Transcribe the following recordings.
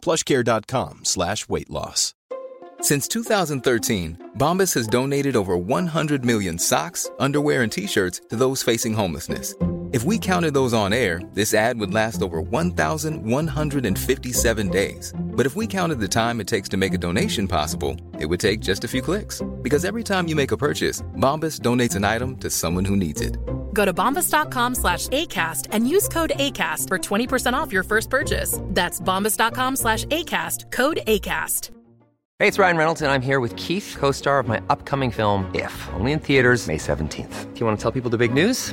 plushcare.com slash weight loss. Since 2013, Bombas has donated over 100 million socks, underwear, and T-shirts to those facing homelessness. If we counted those on air, this ad would last over 1,157 days. But if we counted the time it takes to make a donation possible, it would take just a few clicks. Because every time you make a purchase, Bombas donates an item to someone who needs it. Go to bombas.com slash ACAST and use code ACAST for 20% off your first purchase. That's bombas.com slash ACAST, code ACAST. Hey, it's Ryan Reynolds, and I'm here with Keith, co star of my upcoming film, If, only in theaters, May 17th. Do you want to tell people the big news?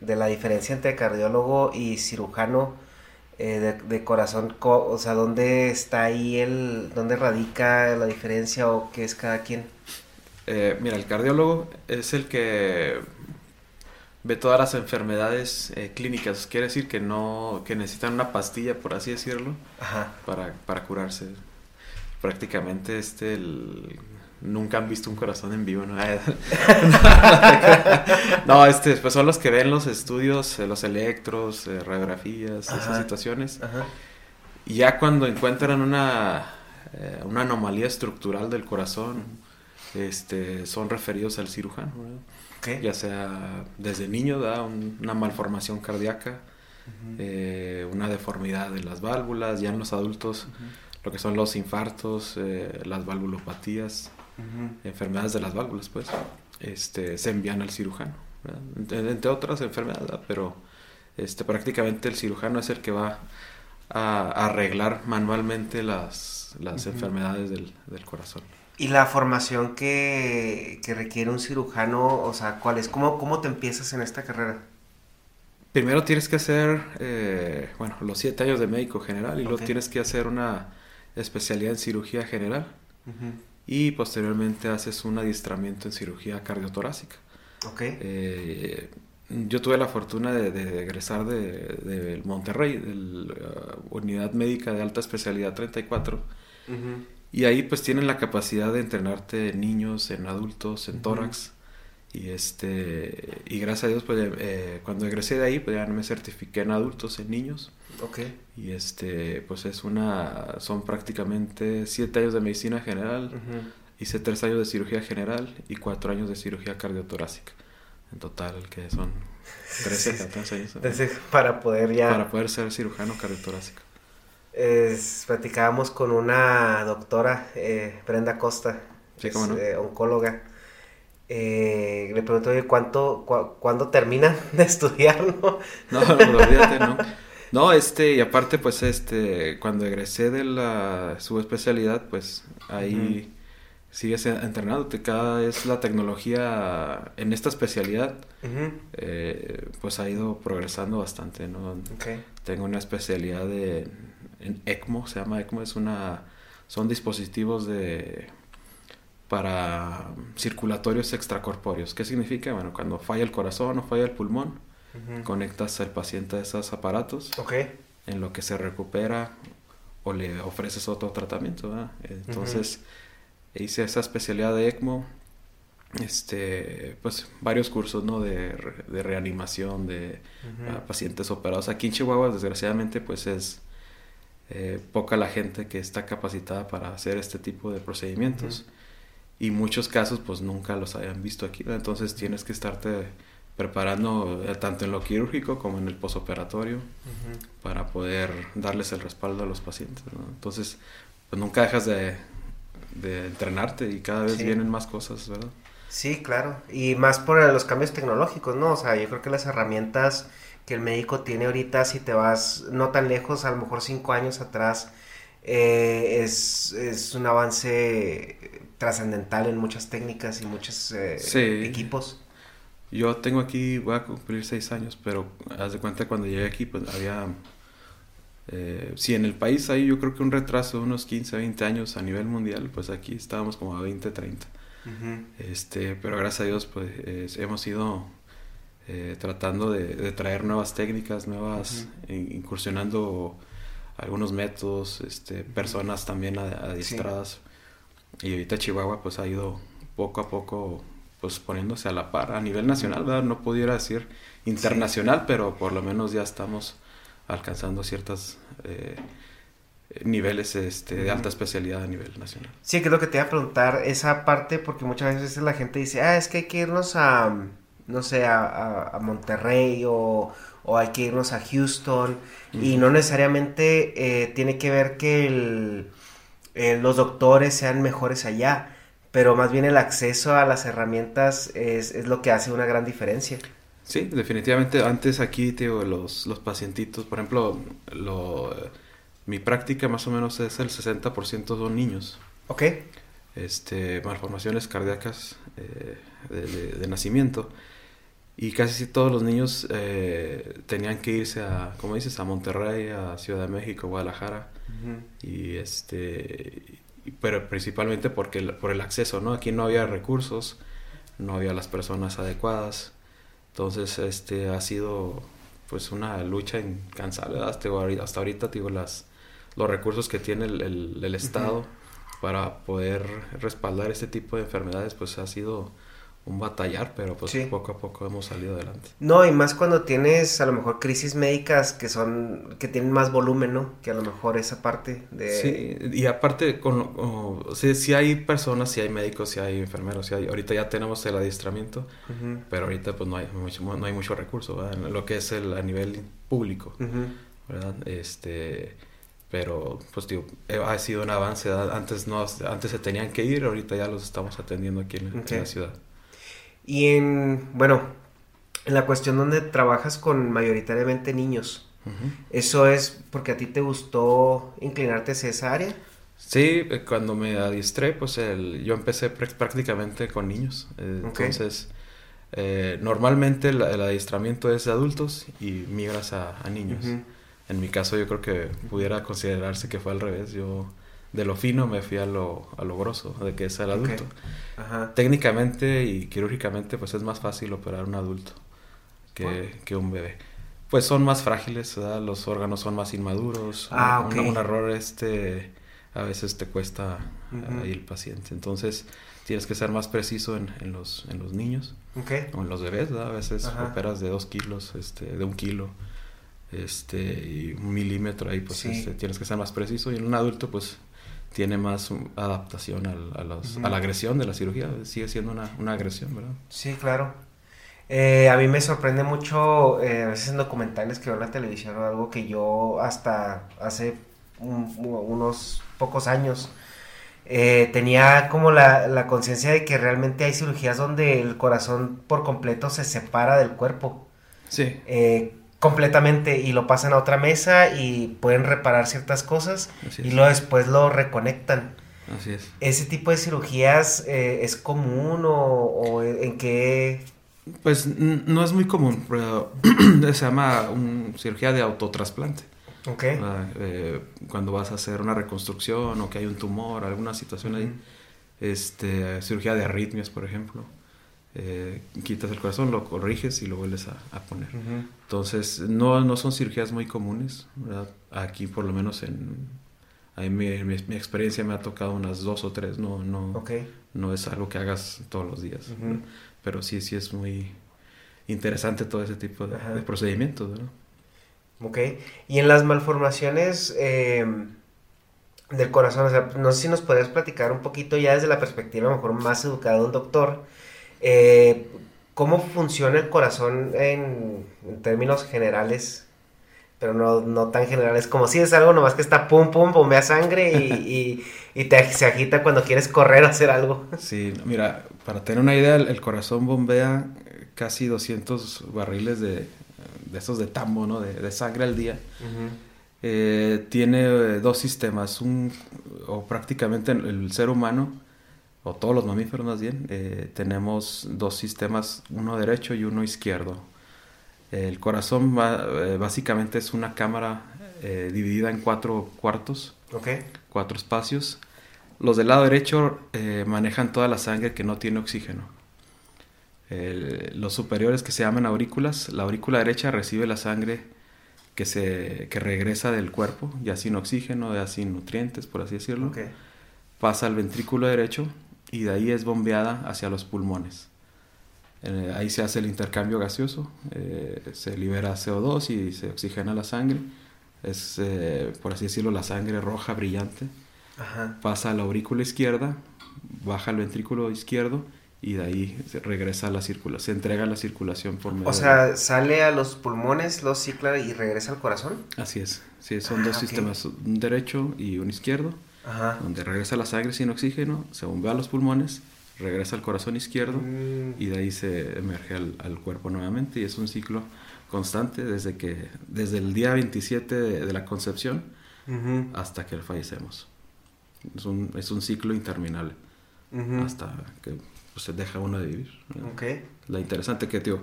de la diferencia entre cardiólogo y cirujano eh, de, de, corazón, o sea, ¿dónde está ahí el, dónde radica la diferencia o qué es cada quien? Eh, mira, el cardiólogo es el que ve todas las enfermedades eh, clínicas, quiere decir que no, que necesitan una pastilla, por así decirlo, Ajá. Para, para curarse. Prácticamente este el nunca han visto un corazón en vivo, ¿no? no, este, pues son los que ven los estudios, eh, los electros, eh, radiografías, Ajá. esas situaciones. Ajá. Y ya cuando encuentran una, eh, una anomalía estructural del corazón, este, son referidos al cirujano, ya sea desde niño, da una malformación cardíaca, eh, una deformidad de las válvulas, ya en los adultos lo que son los infartos, eh, las valvulopatías, Enfermedades de las válvulas, pues, este, se envían al cirujano, ¿verdad? entre, otras enfermedades, ¿verdad? pero este, prácticamente el cirujano es el que va a, arreglar manualmente las, las enfermedades del, del corazón. Y la formación que, que requiere un cirujano, o sea, ¿cuál es? ¿Cómo, ¿Cómo te empiezas en esta carrera? Primero tienes que hacer, eh, bueno, los siete años de médico general y luego tienes que hacer una especialidad en cirugía general. Y posteriormente haces un adiestramiento en cirugía cardiotorácica. Ok. Eh, yo tuve la fortuna de, de egresar de, de Monterrey, de la Unidad Médica de Alta Especialidad 34, Ujú. y ahí pues tienen la capacidad de entrenarte en niños, en adultos, en tórax. Y este y gracias a Dios pues eh, cuando egresé de ahí pues ya me certifiqué en adultos, en niños. Ok. Y este pues es una son prácticamente siete años de medicina general. Hice tres años de cirugía general y cuatro años de cirugía cardiotorácica. En total, que son 13, 14 años. Entonces, para poder ya... Para poder ser cirujano cardiotorácico. Es- platicábamos con una doctora, eh, Brenda Costa, Sí, es, no. eh, oncóloga. Eh, le pregunto, oye, ¿cuánto, ¿cuándo terminan de estudiar, no? No, no, olvídate, no. No, este, y aparte, pues, este, cuando egresé de la subespecialidad, pues, ahí sigues entrenándote. Cada vez la tecnología en esta especialidad, eh, pues, ha ido progresando bastante, ¿no? Tengo una especialidad de, en ECMO, se llama ECMO, es una, son dispositivos de, para circulatorios extracorpóreos. ¿Qué significa? Bueno, cuando falla el corazón o falla el pulmón, conectas al paciente a esos aparatos, en lo que se recupera o le ofreces otro tratamiento, ¿verdad? Entonces, hice esa especialidad de ECMO, este, pues varios cursos, ¿no? De, de reanimación de Ujú. a pacientes operados. Aquí en Chihuahua, desgraciadamente, pues es eh, poca la gente que está capacitada para hacer este tipo de procedimientos. Y muchos casos, pues nunca los hayan visto aquí. ¿verdad? Entonces tienes que estarte preparando eh, tanto en lo quirúrgico como en el posoperatorio para poder darles el respaldo a los pacientes. ¿no? Entonces, pues nunca dejas de, de entrenarte y cada vez Sí. vienen más cosas, ¿verdad? Sí, claro. Y más por los cambios tecnológicos, ¿no? O sea, yo creo que las herramientas que el médico tiene ahorita, si te vas no tan lejos, a lo mejor cinco años atrás, eh, es, es un avance trascendental en muchas técnicas y muchos eh, Sí. equipos. Yo tengo aquí, voy a cumplir seis años, pero haz de cuenta cuando llegué aquí, pues había, eh, sí, en el país hay yo creo que un retraso de unos 15, 20 años a nivel mundial, pues aquí estábamos como a 20, 30. Este, pero gracias a Dios, pues es- hemos ido eh, tratando de, de traer nuevas técnicas, nuevas, in- incursionando algunos métodos, este, personas también adiestradas. Y ahorita Chihuahua pues ha ido poco a poco pues poniéndose a la par a nivel nacional, ¿verdad? No pudiera decir internacional, pero por lo menos ya estamos alcanzando ciertos niveles este, de alta especialidad a nivel nacional. Sí, que es lo que te iba a preguntar, esa parte, porque muchas veces la gente dice, ah, es que hay que irnos a, no sé, a, a- a Monterrey o, o hay que irnos a Houston, y no necesariamente eh, tiene que ver que el- eh, los doctores sean mejores allá, pero más bien el acceso a las herramientas es, es lo que hace una gran diferencia. Sí, definitivamente. Antes aquí, digo, los, los pacientitos, por ejemplo, lo, mi práctica más o menos es el 60% son niños. ¿Ok? Este, malformaciones cardíacas eh, de, de- de nacimiento. Y casi todos los niños eh, tenían que irse a, como dices, a Monterrey, a Ciudad de México, Guadalajara. Y este, pero principalmente porque el- por el acceso, ¿no? Aquí no había recursos, no había las personas adecuadas. Entonces, este ha sido pues una lucha incansable hasta, hasta ahorita, digo, las los recursos que tiene el, el- el Estado para poder respaldar este tipo de enfermedades, pues ha sido un batallar, pero pues Sí. poco a poco hemos salido adelante. No, y más cuando tienes a lo mejor crisis médicas que son, que tienen más volumen, ¿no? Que a lo mejor esa parte de... Sí, y aparte, con, o- o sea, sí hay personas, sí hay médicos, sí hay enfermeros, sí hay, ahorita ya tenemos el adiestramiento, pero ahorita pues no hay mucho, no hay mucho recurso, ¿verdad? En lo que es el, a nivel público. ¿verdad? Este, pero pues digo, eh, ha sido un avance, antes no, antes se tenían que ir, ahorita ya los estamos atendiendo aquí en, la ciudad. Y en, bueno, en la cuestión donde trabajas con mayoritariamente niños. ¿eso es porque a ti te gustó inclinarte hacia esa área? Sí, eh, cuando me adiestré, pues el, yo empecé prá- prácticamente con niños. eh. Entonces, eh, normalmente el, el adiestramiento es de adultos y migras a, a niños. En mi caso yo creo que pudiera considerarse que fue al revés. Yo de lo fino me fui a lo, a lo grosso, de que es el adulto. Ajá. Técnicamente y quirúrgicamente pues es más fácil operar un adulto que, que un bebé. Pues son más frágiles, ¿verdad? los órganos son más inmaduros. Ah, un, ok. un error este a veces te cuesta ahí el paciente. Entonces tienes que ser más preciso en, en los, en los niños o en los bebés, ¿verdad? A veces Ajá. operas de dos kilos, este, de un kilo, este, y un milímetro ahí, pues Sí. este, tienes que ser más preciso. Y en un adulto, pues tiene más adaptación al- a, los- a la agresión de la cirugía. Sigue siendo una, una agresión, ¿verdad? Sí, claro. Eh, a mí me sorprende mucho, eh, a veces en documentales que veo en la televisión o algo que yo hasta hace un- unos pocos años eh, tenía como la, la conciencia de que realmente hay cirugías donde el corazón por completo se separa del cuerpo. Sí. eh, completamente y lo pasan a otra mesa y pueden reparar ciertas cosas y luego después lo reconectan. Así es. ¿Ese tipo de cirugías eh, es común o, o en qué? Pues no es muy común, pero se llama un, cirugía de autotrasplante. Ok. ¿verdad? Eh, cuando vas a hacer una reconstrucción o que hay un tumor, alguna situación ahí. Este, cirugía de arritmias, por ejemplo. Eh, quitas el corazón, lo corriges y lo vuelves a, a poner. Entonces, no, no son cirugías muy comunes. ¿verdad? Aquí, por lo menos en, ahí mi, mi- mi experiencia me ha tocado unas dos o tres. No, no, no es algo que hagas todos los días. Pero sí, sí es muy interesante todo ese tipo de, de procedimientos. Ok. Y en las malformaciones eh, del corazón, o sea, no sé si nos podrías platicar un poquito ya desde la perspectiva a lo mejor más educada de un doctor, eh, cómo funciona el corazón en, en términos generales pero no, no tan general. Es como si es algo nomás que está pum, pum, bombea sangre y, y, te, se agita cuando quieres correr o hacer algo. Sí, mira, para tener una idea, el, corazón bombea casi 200 barriles de, de esos de tambo, ¿no? De, sangre al día. Eh, tiene eh, dos sistemas, un, o prácticamente el ser humano, o todos los mamíferos más bien, eh, tenemos dos sistemas, uno derecho y uno izquierdo. El corazón básicamente es una cámara dividida en cuatro cuartos, cuatro espacios. Los del lado derecho manejan toda la sangre que no tiene oxígeno. los superiores que se llaman aurículas, la aurícula derecha recibe la sangre que, se, que regresa del cuerpo, ya sin oxígeno, ya sin nutrientes, por así decirlo. Pasa al ventrículo derecho y de ahí es bombeada hacia los pulmones. Eh, ahí se hace el intercambio gaseoso, eh, se libera CO2 y se oxigena la sangre. Es, eh, por así decirlo, la sangre roja brillante. Pasa a la aurícula izquierda, baja al ventrículo izquierdo y de ahí se regresa a la circulación, se entrega a la circulación por medio O sea, sale a los pulmones, los cicla y regresa al corazón. Así es, sí, son dos ah, sistemas, un derecho y un izquierdo, donde regresa la sangre sin oxígeno, se bombea a los pulmones, regresa al corazón izquierdo mm. y de ahí se emerge al, cuerpo nuevamente y es un ciclo constante desde que desde el día 27 de, la concepción hasta que fallecemos. Es un, es un ciclo interminable hasta que pues se deja uno de vivir. Okay. La interesante que, tío,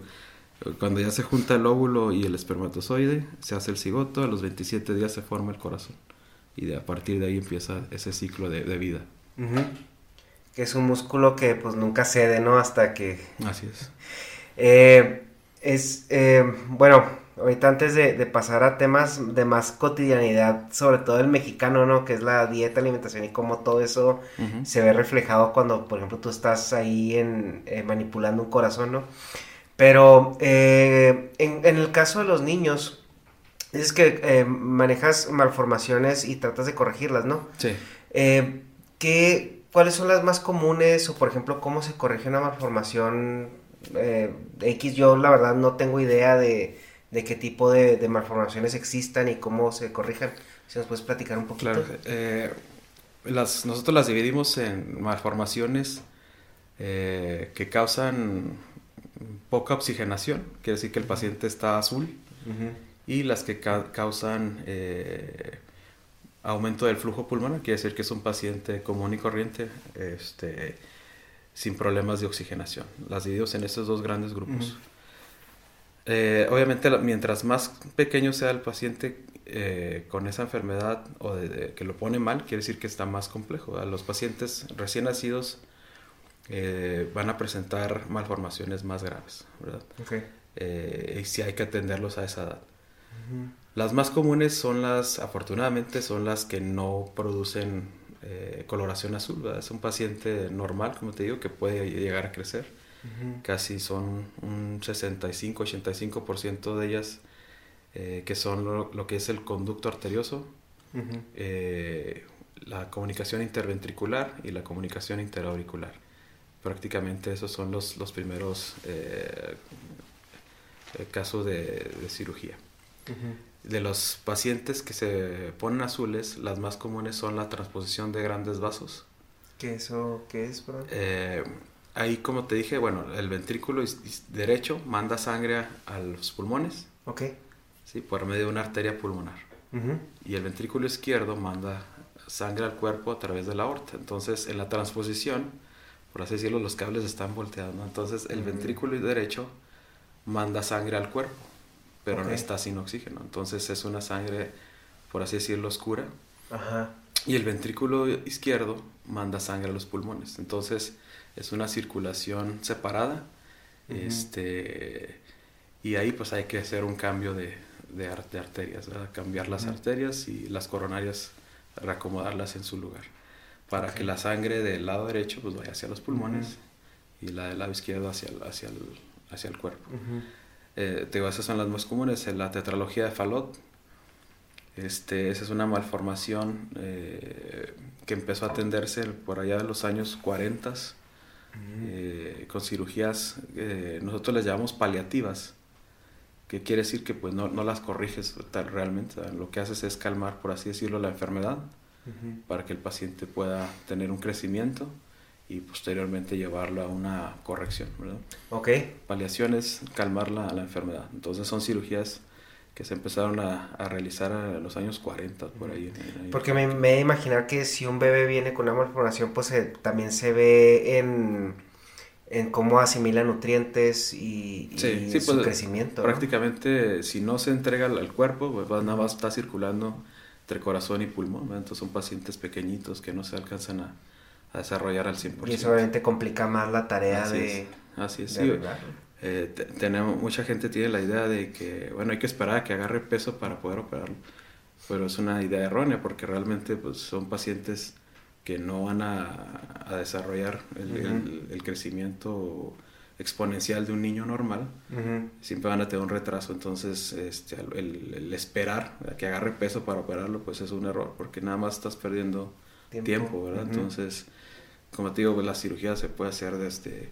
cuando ya se junta el óvulo y el espermatozoide, se hace el cigoto, a los 27 días se forma el corazón. Y de, a partir de ahí empieza ese ciclo de, vida. Que es un músculo que pues nunca cede, ¿no? Hasta que... Así es. Eh, es, eh, bueno, Ahorita antes de, pasar a temas de más cotidianidad, sobre todo el mexicano, ¿no? Que es la dieta, alimentación y cómo todo eso se ve reflejado cuando, por ejemplo, tú estás ahí en, eh, manipulando un corazón, ¿no? Pero eh, en, el caso de los niños, es que eh, manejas malformaciones y tratas de corregirlas, ¿no? Sí. ¿qué, ¿Cuáles son las más comunes o, por ejemplo, cómo se corrige una malformación X? Yo, la verdad, no tengo idea de de qué tipo de, malformaciones existan y cómo se corrijan. Si nos puedes platicar un poquito. Claro, eh, las, nosotros las dividimos en malformaciones eh, que causan poca oxigenación, quiere decir que el paciente está azul, y las que causan eh, aumento del flujo pulmonar, quiere decir que es un paciente común y corriente, este, sin problemas de oxigenación. Las dividimos en estos dos grandes grupos. Eh, obviamente, mientras más pequeño sea el paciente eh, con esa enfermedad o de, que lo pone mal, quiere decir que está más complejo. Los pacientes recién nacidos eh, van a presentar malformaciones más graves, ¿verdad? y si hay que atenderlos a esa edad. Las más comunes son las, afortunadamente, son las que no producen coloración azul. Es un paciente normal, como te digo, que puede llegar a crecer Casi son un 65-85% de ellas eh, que son lo, que es el conducto arterioso, eh, la comunicación interventricular y la comunicación interauricular. Prácticamente esos son los, los primeros eh, casos de, cirugía. De los pacientes que se ponen azules, las más comunes son la transposición de grandes vasos. ¿Qué, eso, qué es, ahí como te dije, bueno, el ventrículo derecho manda sangre a los pulmones. Ok. Sí, por medio de una arteria pulmonar. Y el ventrículo izquierdo manda sangre al cuerpo a través de la aorta. Entonces, en la transposición, por así decirlo, los cables están volteados. Entonces, el ventrículo derecho manda sangre al cuerpo, pero no está sin oxígeno. Entonces, es una sangre, por así decirlo, oscura. Ajá. Y el ventrículo izquierdo manda sangre a los pulmones. Entonces, es una circulación separada. este, y ahí pues hay que hacer un cambio de, de, arterias, cambiar las arterias y las coronarias, reacomodarlas en su lugar, para que la sangre del lado derecho pues vaya hacia los pulmones y la del lado izquierdo hacia el, hacia el, hacia el cuerpo. Eh, te digo, esas son las más comunes. La tetralogía de Fallot, este, esa es una malformación eh, que empezó a atenderse por allá de los años 40 eh, con cirugías, eh, nosotros les llamamos paliativas, que quiere decir que pues no, no las corriges tal, realmente, lo que haces es calmar, por así decirlo, la enfermedad para que el paciente pueda tener un crecimiento y posteriormente llevarlo a una corrección, ¿verdad? Ok. Paliación es calmar la, la enfermedad. Entonces son cirugías que se empezaron a, a realizar en los años 40, por ahí. ahí. Porque me, me he de imaginar que si un bebé viene con una malformación, pues eh, también se ve en, en cómo asimila nutrientes y, y Sí, sí, su pues, crecimiento. ¿no? Prácticamente, si no se entrega al, al cuerpo, pues va- nada más está circulando entre corazón y pulmón. Entonces son pacientes pequeñitos que no se alcanzan a, a desarrollar al 100%. Y eso obviamente complica más la tarea Así de... es, así es, de sí. Eh, te- tenemos, mucha gente tiene la idea de que, bueno, hay que esperar a que agarre peso para poder operarlo. Pero es una idea errónea porque realmente pues, son pacientes que no van a, a desarrollar el, el- el crecimiento exponencial de un niño normal. Siempre van a tener un retraso. Entonces, este, el, el esperar a que agarre peso para operarlo, pues es un error porque nada más estás perdiendo Tiempo. tiempo, ¿verdad? Entonces, como te digo, pues, la cirugía se puede hacer desde,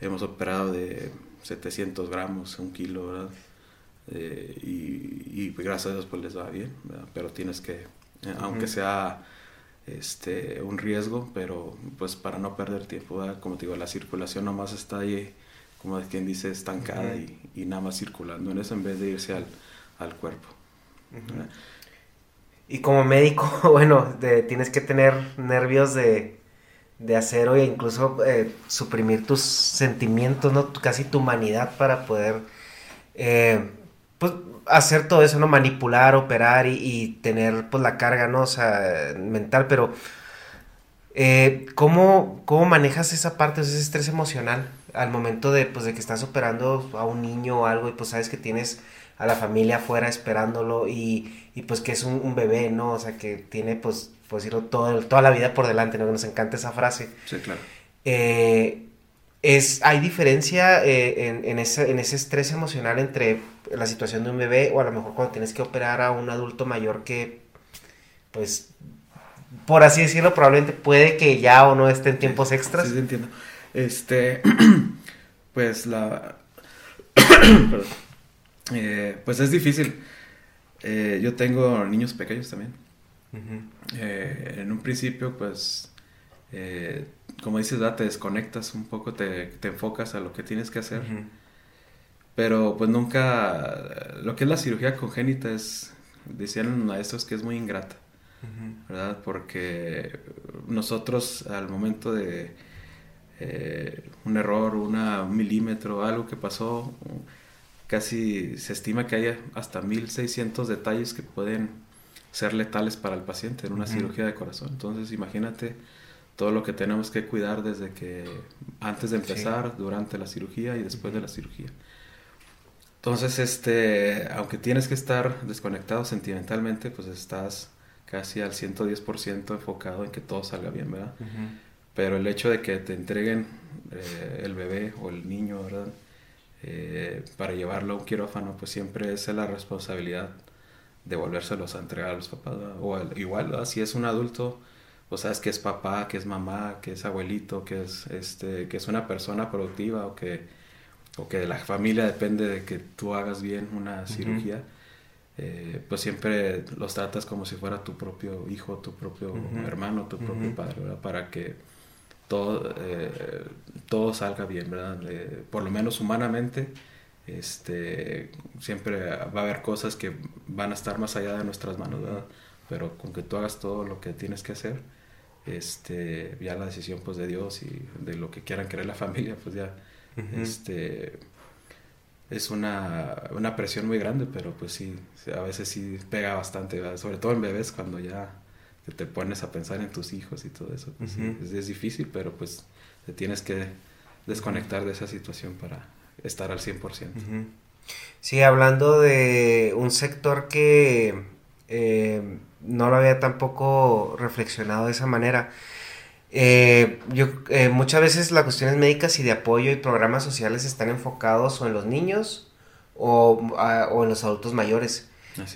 hemos operado de 700 gramos, un kilo, ¿verdad? Eh, y, y, pues, gracias a Dios pues les va bien, ¿verdad? Pero tienes que, eh, aunque sea este, un riesgo, pero pues para no perder tiempo, ¿verdad? como te digo, la circulación nomás está ahí, como quien dice, estancada y, y nada más circulando en eso en vez de irse al, al cuerpo. Y como médico, bueno, de- tienes que tener nervios de, de acero e incluso eh, suprimir tus sentimientos, ¿no? Casi tu humanidad para poder, eh, pues, hacer todo eso, ¿no? Manipular, operar y, y tener, pues, la carga, ¿no? O sea, mental, pero... eh, ¿cómo, ¿Cómo manejas esa parte, ese estrés emocional al momento de, pues, de que estás operando a un niño o algo y pues sabes que tienes a la familia afuera esperándolo y, y, pues que es un, un bebé, ¿no? O sea, que tiene pues, pues decirlo, todo, toda la vida por delante, ¿no? Que nos encanta esa frase. Sí, claro. Eh, es, ¿Hay diferencia eh, en, en ese, en ese estrés emocional entre la situación de un bebé o a lo mejor cuando tienes que operar a un adulto mayor que, pues, por así decirlo, probablemente puede que ya o no esté en tiempos extras? Sí, sí, entiendo. Este, pues la... Eh, pues es difícil. Yo tengo niños pequeños también. Eh, en un principio, pues, eh, como dices, ¿verdad? te desconectas un poco, te, te enfocas a lo que tienes que hacer. Pero pues nunca, lo que es la cirugía congénita es, decían los maestros que es muy ingrata. ¿verdad? Porque nosotros al momento de eh, un error, una, un milímetro, algo que pasó, casi se estima que hay hasta 1600 detalles que pueden ser letales para el paciente en una cirugía de corazón. Entonces imagínate todo lo que tenemos que cuidar desde que antes de empezar, durante la cirugía y después de la cirugía. Entonces, este, aunque tienes que estar desconectado sentimentalmente, pues estás casi al 110% enfocado en que todo salga bien, ¿verdad? Pero el hecho de que te entreguen eh, el bebé o el niño, ¿verdad? Eh, para llevarlo a un quirófano, pues siempre es la responsabilidad de volvérselos a entregar a los papás, ¿verdad? O al- igual, ¿verdad? si es un adulto, pues sabes que es papá, que es mamá, que es abuelito, que es, este, que es una persona productiva o que, o que de la familia depende de que tú hagas bien una cirugía. eh, pues siempre los tratas como si fuera tu propio hijo, tu propio hermano, tu propio padre, ¿verdad? Para que todo, eh, todo salga bien, ¿verdad? Eh, por lo menos humanamente, este, siempre va a haber cosas que van a estar más allá de nuestras manos, ¿verdad? Pero con que tú hagas todo lo que tienes que hacer, este, ya la decisión pues de Dios y de lo que quieran querer la familia, pues ya, este, es una, una presión muy grande, pero pues sí, a veces sí pega bastante, ¿verdad? sobre todo en bebés cuando ya te, te pones a pensar en tus hijos y todo eso, pues sí, es difícil, pero pues te tienes que desconectar de esa situación para estar al 100%. Ujú. Sí, hablando de un sector que eh, no lo había tampoco reflexionado de esa manera. Eh, yo, eh, muchas veces las cuestiones médicas y de apoyo y programas sociales están enfocados o en los niños o, a- o en los adultos mayores.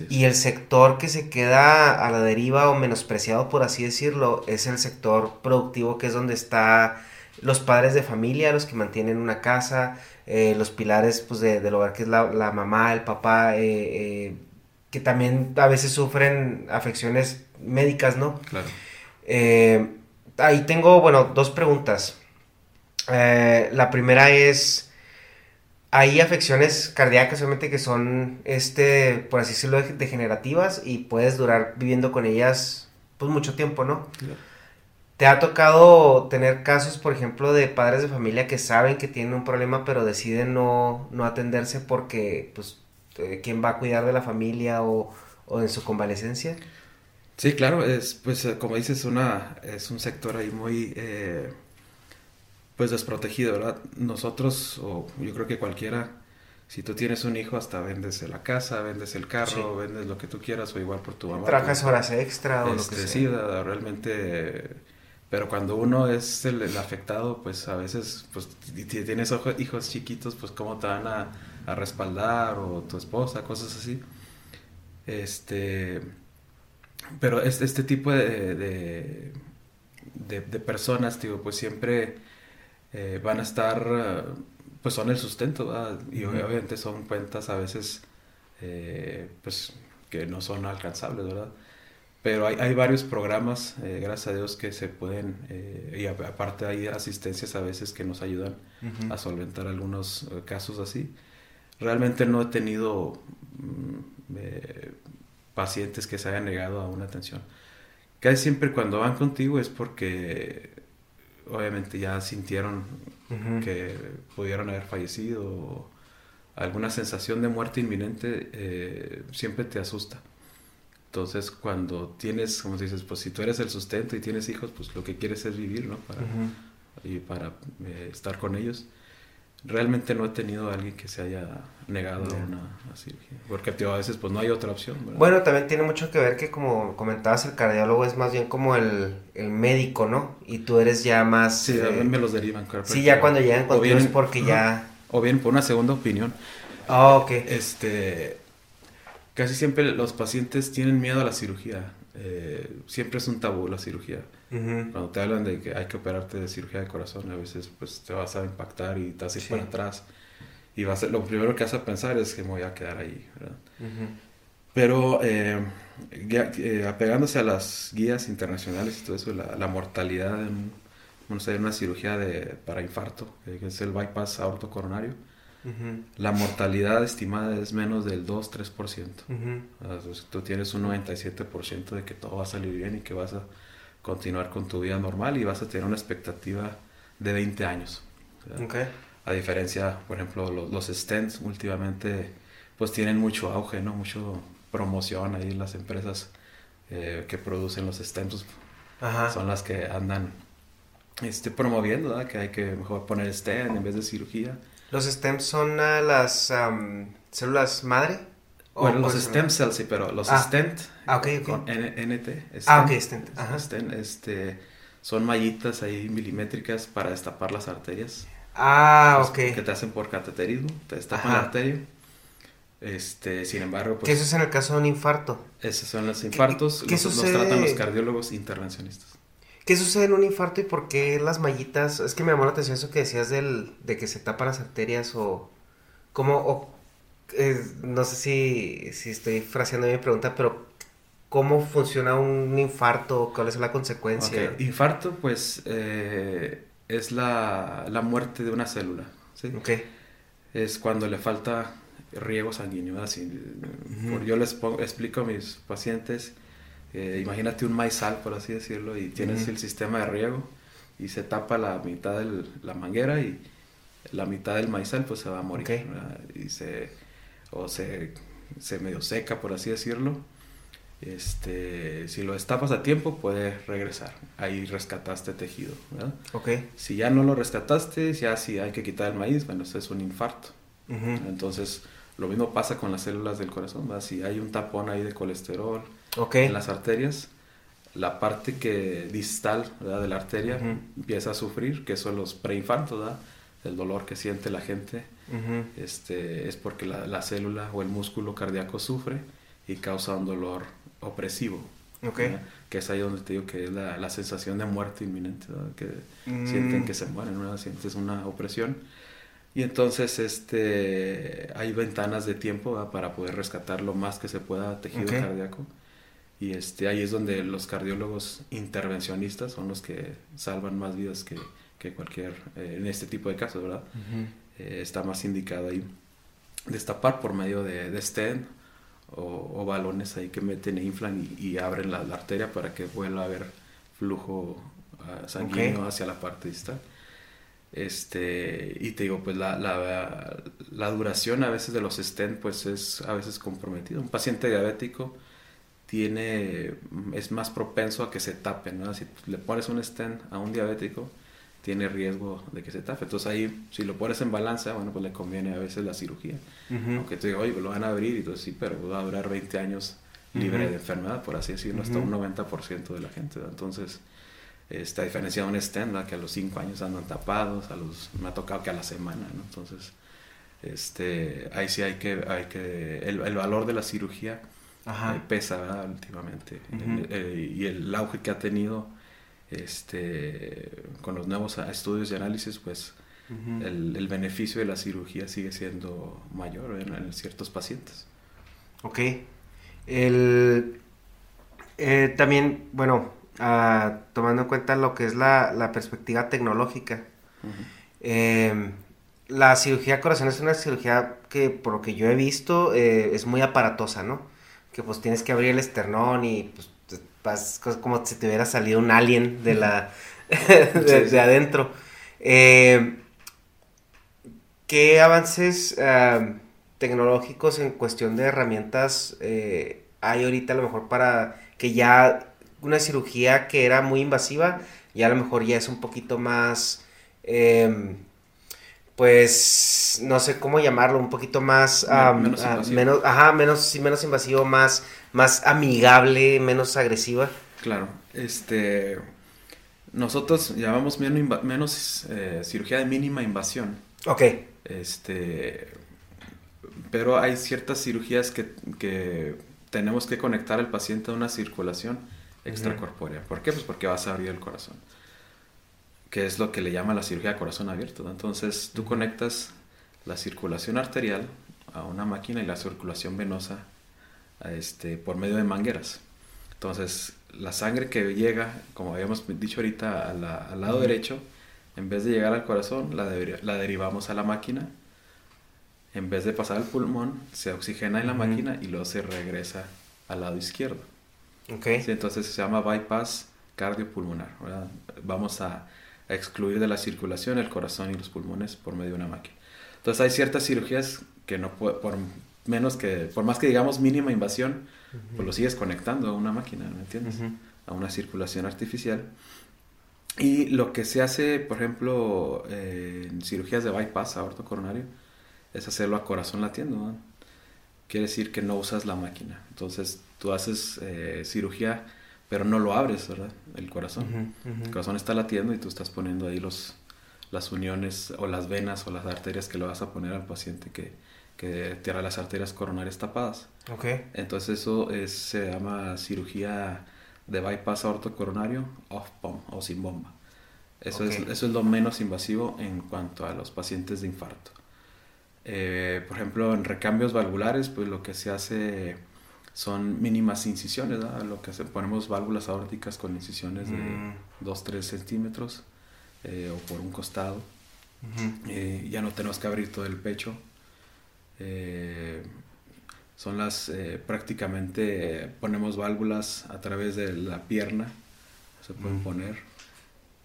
Y el sector que se queda a la deriva o menospreciado, por así decirlo, es el sector productivo, que es donde está los padres de familia, los que mantienen una casa, eh, los pilares pues, de, del hogar, que es la, la mamá, el papá, eh, eh, que también a veces sufren afecciones médicas, ¿no? Claro. Ahí tengo, bueno, dos preguntas. La primera es, hay afecciones cardíacas obviamente que son, este, por así decirlo, degenerativas y puedes durar viviendo con ellas pues mucho tiempo, ¿no? ¿Te ha tocado tener casos, por ejemplo, de padres de familia que saben que tienen un problema pero deciden no, no atenderse porque, pues, eh, ¿quién va a cuidar de la familia o, o en su convalecencia? Sí, claro, es pues eh, como dices, una, es un sector ahí muy eh, pues desprotegido, ¿verdad? Nosotros, o yo creo que cualquiera, si tú tienes un hijo, hasta vendes la casa, vendes el carro, Sí. vendes lo que tú quieras, o igual por tu mamá. ¿Trabajas horas extra o lo que Este, sea? sí, realmente, pero cuando uno es el, el afectado, pues a veces, pues ti- tienes hijos chiquitos, pues cómo te van a, a respaldar, o tu esposa, cosas así. Este, pero este, este tipo de, de, de- de personas, digo, pues siempre eh, van a estar, pues son el sustento, ¿verdad? Y obviamente son cuentas a veces, eh, pues, que no son alcanzables, ¿verdad? Pero hay, hay varios programas, eh, gracias a Dios, que se pueden, eh, y aparte hay asistencias a veces que nos ayudan a solventar algunos eh, casos así. Realmente no he tenido mm, eh, pacientes que se hayan negado a una atención. Casi siempre cuando van contigo es porque obviamente ya sintieron que pudieron haber fallecido o alguna sensación de muerte inminente eh, siempre te asusta. Entonces cuando tienes, como dices, pues si tú eres el sustento y tienes hijos, pues lo que quieres es vivir, ¿no? Para, y para eh, estar con ellos. Realmente no he tenido a alguien que se haya negado a una a cirugía. Porque tío, a veces pues no hay otra opción. ¿verdad? Bueno, también tiene mucho que ver que como comentabas, el cardiólogo es más bien como el, el médico, ¿no? Y tú eres ya más... sí, a eh, mí me los derivan. claro, sí, ya cuando llegan contigo es porque ya... O bien por una segunda opinión. Ah, ok. Este, casi siempre los pacientes tienen miedo a la cirugía. Eh, siempre es un tabú la cirugía. Cuando te hablan de que hay que operarte de cirugía de corazón, a veces pues te vas a impactar y te vas a ir Sí. para atrás. Y vas a- lo primero que vas a pensar es que me voy a quedar ahí. Pero eh, eh, apegándose a las guías internacionales y todo eso, la, la mortalidad en, vamos a ver, una cirugía de, para infarto, eh, que es el bypass aorto la mortalidad estimada es menos del 2-3%. Ujú. Ah, pues, Tú tienes un 97% de que todo va a salir bien y que vas a continuar con tu vida normal y vas a tener una expectativa de 20 años. A diferencia, por ejemplo, los, los stents últimamente pues tienen mucho auge, ¿no? Mucho promoción ahí las empresas eh, que producen los stents Ajá. son las que andan este, promoviendo, ¿verdad? Que hay que mejor poner stent en vez de cirugía. ¿Los stems son ah, las am, células madre? ¿O Bueno, los stem cells sí, pero los Ah. stent Ah, ok, ok. con N- NT, Ah, stent, ok, stent, ajá. stent, este, son mallitas ahí milimétricas para destapar las arterias. Ah, pues, ok. Que te hacen por cateterismo, te destapan la arteria. Este, sin embargo, Que pues eso es en el caso de un infarto. esos son los infartos, qué los, los sucede? tratan los cardiólogos intervencionistas. ¿Qué sucede en un infarto y por qué las mallitas? Es que me llamó la atención eso que decías del, de que se tapan las arterias o... ¿Cómo? O, eh, no sé si, si estoy fraseando mi pregunta, pero ¿cómo funciona un infarto? ¿Cuál es la consecuencia? Infarto, pues, eh, es la, la muerte de una célula, ¿sí? Es cuando le falta riego sanguíneo. Si, por- yo les explico a mis pacientes, eh, imagínate un maizal, por así decirlo, y tienes el sistema de riego y se tapa la mitad de la manguera y la mitad del maizal pues se va a morir. Y se, o se, se medio seca, por así decirlo. Este, si lo destapas a tiempo puede regresar. Ahí rescataste tejido. ¿verdad? Ok. Si ya no lo rescataste, ya si hay que quitar el maíz, bueno, eso es un infarto. Entonces, lo mismo pasa con las células del corazón, ¿verdad? Si hay un tapón ahí de colesterol Ok. en las arterias, la parte que distal ¿verdad? de la arteria empieza a sufrir, que son los preinfartos, ¿verdad? El dolor que siente la gente este, es porque la, la célula o el músculo cardíaco sufre y causa un dolor opresivo. Ok. ¿verdad? Que es ahí donde te digo que es la, la sensación de muerte inminente, ¿verdad? que Mm. sienten que se mueren, ¿verdad? sientes una opresión. Y entonces este, hay ventanas de tiempo ¿verdad? para poder rescatar lo más que se pueda tejido Ok. cardíaco. Y este, ahí es donde los cardiólogos intervencionistas son los que salvan más vidas que, que cualquier, eh, en este tipo de casos, ¿verdad? Eh, está más indicado ahí destapar por medio de, de stent o, o balones ahí que meten e inflan y, y abren la, la arteria para que vuelva a haber flujo ah, sanguíneo Ok. hacia la parte distal. Este, y te digo, pues la, la, la duración a veces de los stent pues es a veces comprometido. Un paciente diabético tiene, es más propenso a que se tape, ¿no? Si le pones un stent a un diabético, tiene riesgo de que se tape. Entonces ahí, si lo pones en balanza, bueno, pues le conviene a veces la cirugía. Ujú. Aunque te digo, oye, lo van a abrir, y tú sí, pero va a durar 20 años libre Ujú. de enfermedad, por así decirlo, hasta Ujú. un 90% de la gente. ¿verdad? Entonces, esta diferencia de un stent, ¿verdad? que a los 5 años andan tapados, a los, me ha tocado que a la semana, ¿no? Entonces, este, ahí sí hay que, hay que el, el valor de la cirugía Ajá. eh, pesa ¿verdad? últimamente Ujú. Eh, eh, y el auge que ha tenido este con los nuevos estudios y análisis pues Ujú. el, el beneficio de la cirugía sigue siendo mayor en, en ciertos pacientes Ok. El, eh, también, bueno, tomando en cuenta lo que es la, la perspectiva tecnológica, eh, la cirugía de corazón es una cirugía que, por lo que yo he visto, eh, es muy aparatosa, ¿no? Que pues tienes que abrir el esternón y pues vas como si te hubiera salido un alien de la de, adentro. Eh, ¿Qué avances ah, tecnológicos en cuestión de herramientas eh, hay ahorita a lo mejor para que ya una cirugía que era muy invasiva, ya a lo mejor ya es un poquito más, em, pues, no sé cómo llamarlo, un poquito más, menos invasivo. menos, ajá, menos, menos invasivo, más, más amigable, menos agresiva. claro este nosotros llamamos menos, menos eh, cirugía de mínima invasión Ok, Este, pero hay ciertas cirugías que, que tenemos que conectar al paciente a una circulación extracorpórea. ¿Por qué? Pues porque vas a abrir el corazón, que es lo que le llama la cirugía de corazón abierto. Entonces tú conectas la circulación arterial a una máquina y la circulación venosa a este, por medio de mangueras. Entonces la sangre que llega, como habíamos dicho ahorita, a la- al lado derecho, en vez de llegar al corazón, la, deri- la derivamos a la máquina. En vez de pasar al pulmón, se oxigena en la máquina y luego se regresa al lado izquierdo. Ok, Sí, entonces se llama bypass cardiopulmonar. ¿verdad? Vamos a, a excluir de la circulación el corazón y los pulmones por medio de una máquina. Entonces hay ciertas cirugías que no por menos que, por más que digamos mínima invasión, pues lo sigues conectando a una máquina, ¿me entiendes? Ujú. A una circulación artificial. Y lo que se hace, por ejemplo, eh, en cirugías de bypass aorto coronario, es hacerlo a corazón latiendo. ¿no? Quiere decir que no usas la máquina. Entonces tú haces eh, cirugía, pero no lo abres, ¿verdad? El corazón. El corazón está latiendo y tú estás poniendo ahí los, las uniones o las venas o las arterias que le vas a poner al paciente que, que tiene las arterias coronarias tapadas. ok, Entonces eso es- se llama cirugía de bypass aortocoronario off pump o sin bomba. Eso, es, eso es lo menos invasivo en cuanto a los pacientes de infarto. Eh, por ejemplo, en recambios valvulares, pues lo que se hace son mínimas incisiones, ¿verdad? Lo que hace, ponemos válvulas aórticas con incisiones de Mm. 2-3 centímetros eh, o por un costado. Ujú. Eh, ya no tenemos que abrir todo el pecho. Eh, son las eh, prácticamente ponemos válvulas a través de la pierna, se pueden Mm. poner.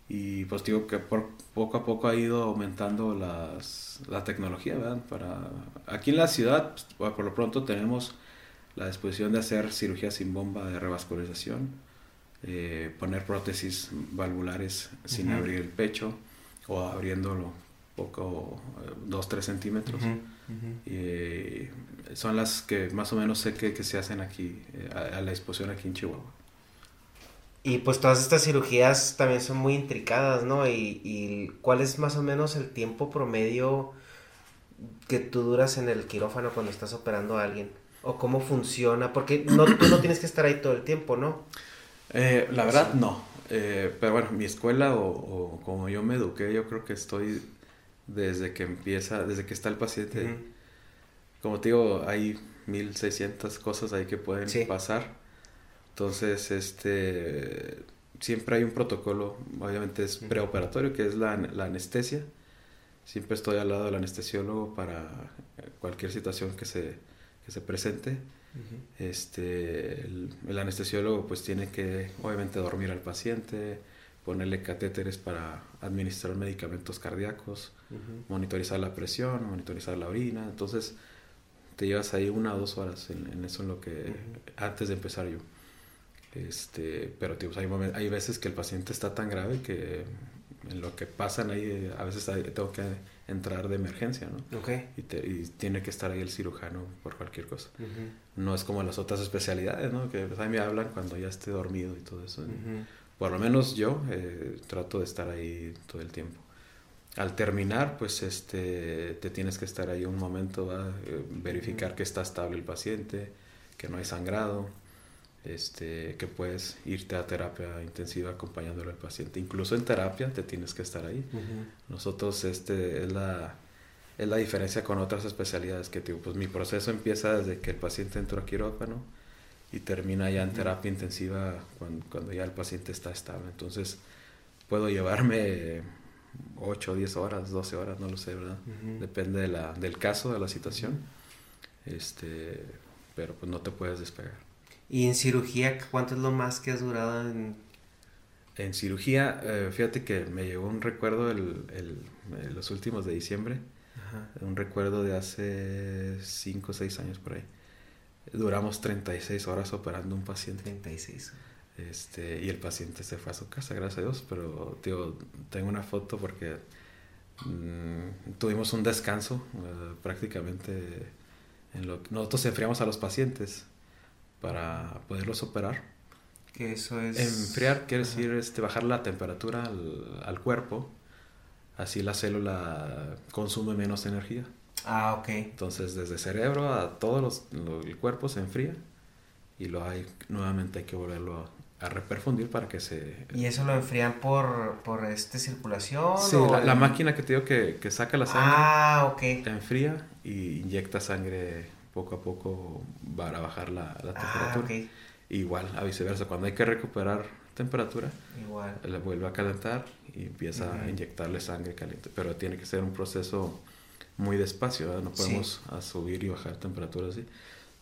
Y pues digo que por, poco a poco ha ido aumentando las, la tecnología, ¿verdad? Para, aquí en la ciudad, pues, por lo pronto tenemos la disposición de hacer cirugía sin bomba de revascularización, eh, poner prótesis valvulares sin abrir el pecho o abriéndolo poco, 2-3 centímetros. Ujú, ujú. Y son las que más o menos sé que, que se hacen aquí, eh, a, a la disposición aquí en Chihuahua. Y pues todas estas cirugías también son muy intricadas, ¿no? Y, y ¿cuál es más o menos el tiempo promedio que tú duras en el quirófano cuando estás operando a alguien? ¿O cómo funciona? Porque no, tú no tienes que estar ahí todo el tiempo, ¿no? Eh, la verdad, no. Eh, pero bueno, mi escuela o, o, como yo me eduqué, yo creo que estoy desde que empieza, desde que está el paciente. Como te digo, hay 1600 cosas ahí que pueden pasar. Entonces, este, siempre hay un protocolo, obviamente es preoperatorio, que es la, la, anestesia. Siempre estoy al lado del anestesiólogo para cualquier situación que se, que se presente. este, el, anestesiólogo pues tiene que obviamente dormir al paciente, ponerle catéteres para administrar medicamentos cardíacos, monitorizar la presión, monitorizar la orina. Entonces te llevas ahí una o dos horas en, eso en lo que antes de empezar yo. Este, pero tío, hay, hay veces que el paciente está tan grave que en lo que pasan ahí, a veces tengo que entrar de emergencia, ¿no? Okay. Y, tiene que estar ahí el cirujano por cualquier cosa. No es como las otras especialidades, ¿no? Que pues, ahí me hablan cuando ya esté dormido y todo eso. Por lo menos yo eh, trato de estar ahí todo el tiempo. Al terminar, pues este, te tienes que estar ahí un momento, a eh, verificar que está estable el paciente, que no hay sangrado, este, que puedes irte a terapia intensiva acompañándolo al paciente. Incluso en terapia te tienes que estar ahí. Nosotros, este, es la, es la diferencia con otras especialidades que digo, pues mi proceso empieza desde que el paciente entró a quirófano y termina ya en terapia intensiva cuando, cuando ya el paciente está estable. Entonces, puedo llevarme 8, 10 horas, 12 horas, no lo sé, ¿verdad? Depende de la, del caso, de la situación. Este, pero pues no te puedes despegar. ¿Y en cirugía cuánto es lo más que has durado en...? En cirugía, eh, fíjate que me llegó un recuerdo el, el, los últimos de diciembre. Un recuerdo de hace 5 o 6 años por ahí. Duramos 36 horas operando un paciente. 36 este, y el paciente se fue a su casa, gracias a Dios, pero tío, tengo una foto porque mm, tuvimos un descanso eh, prácticamente. En lo, nosotros enfriamos a los pacientes para poderlos operar. Que eso es... Enfriar quiere decir este, bajar la temperatura al, al, cuerpo, así la célula consume menos energía. Ah, ok. Entonces desde cerebro a todo los, el cuerpo se enfría y lo hay, nuevamente hay que volverlo a reperfundir para que se... ¿Y eso lo enfrían por, por este circulación? Sí, la, máquina que te digo que, que saca la sangre. Ah, ok. Te enfría y inyecta sangre poco a poco para bajar la, la ah, temperatura. Ah, Igual, a viceversa, cuando hay que recuperar temperatura, Igual. le vuelve a calentar y empieza a inyectarle sangre caliente. Pero tiene que ser un proceso muy despacio, no podemos subir y bajar temperatura así.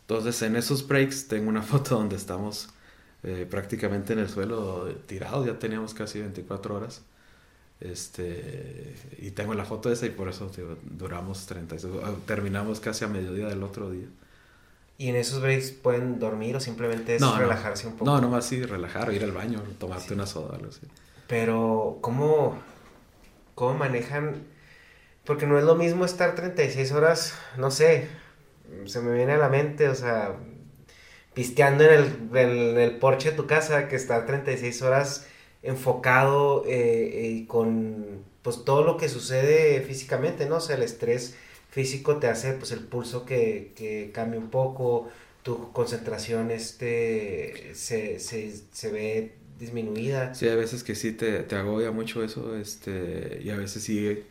Entonces, en esos breaks tengo una foto donde estamos eh, prácticamente en el suelo tirado, ya teníamos casi 24 horas. Este, y tengo la foto esa y por eso duramos 30, ah, terminamos casi a mediodía del otro día. ¿Y en esos breaks pueden dormir o simplemente es relajarse un poco? No, nomás sí, relajar, ir al baño, tomarte una soda, algo así. Pero, ¿cómo, ¿cómo manejan? Porque no es lo mismo estar 36 horas, no sé, se me viene a la mente, o sea, pisteando en el, en el porche de tu casa, que está 36 horas enfocado eh, y con pues todo lo que sucede físicamente, ¿no? O sea, el estrés físico te hace pues el pulso que, que cambie un poco, tu concentración este se, se, se ve disminuida. Sí, a veces que sí te, te agobia mucho eso, este, y a veces sí,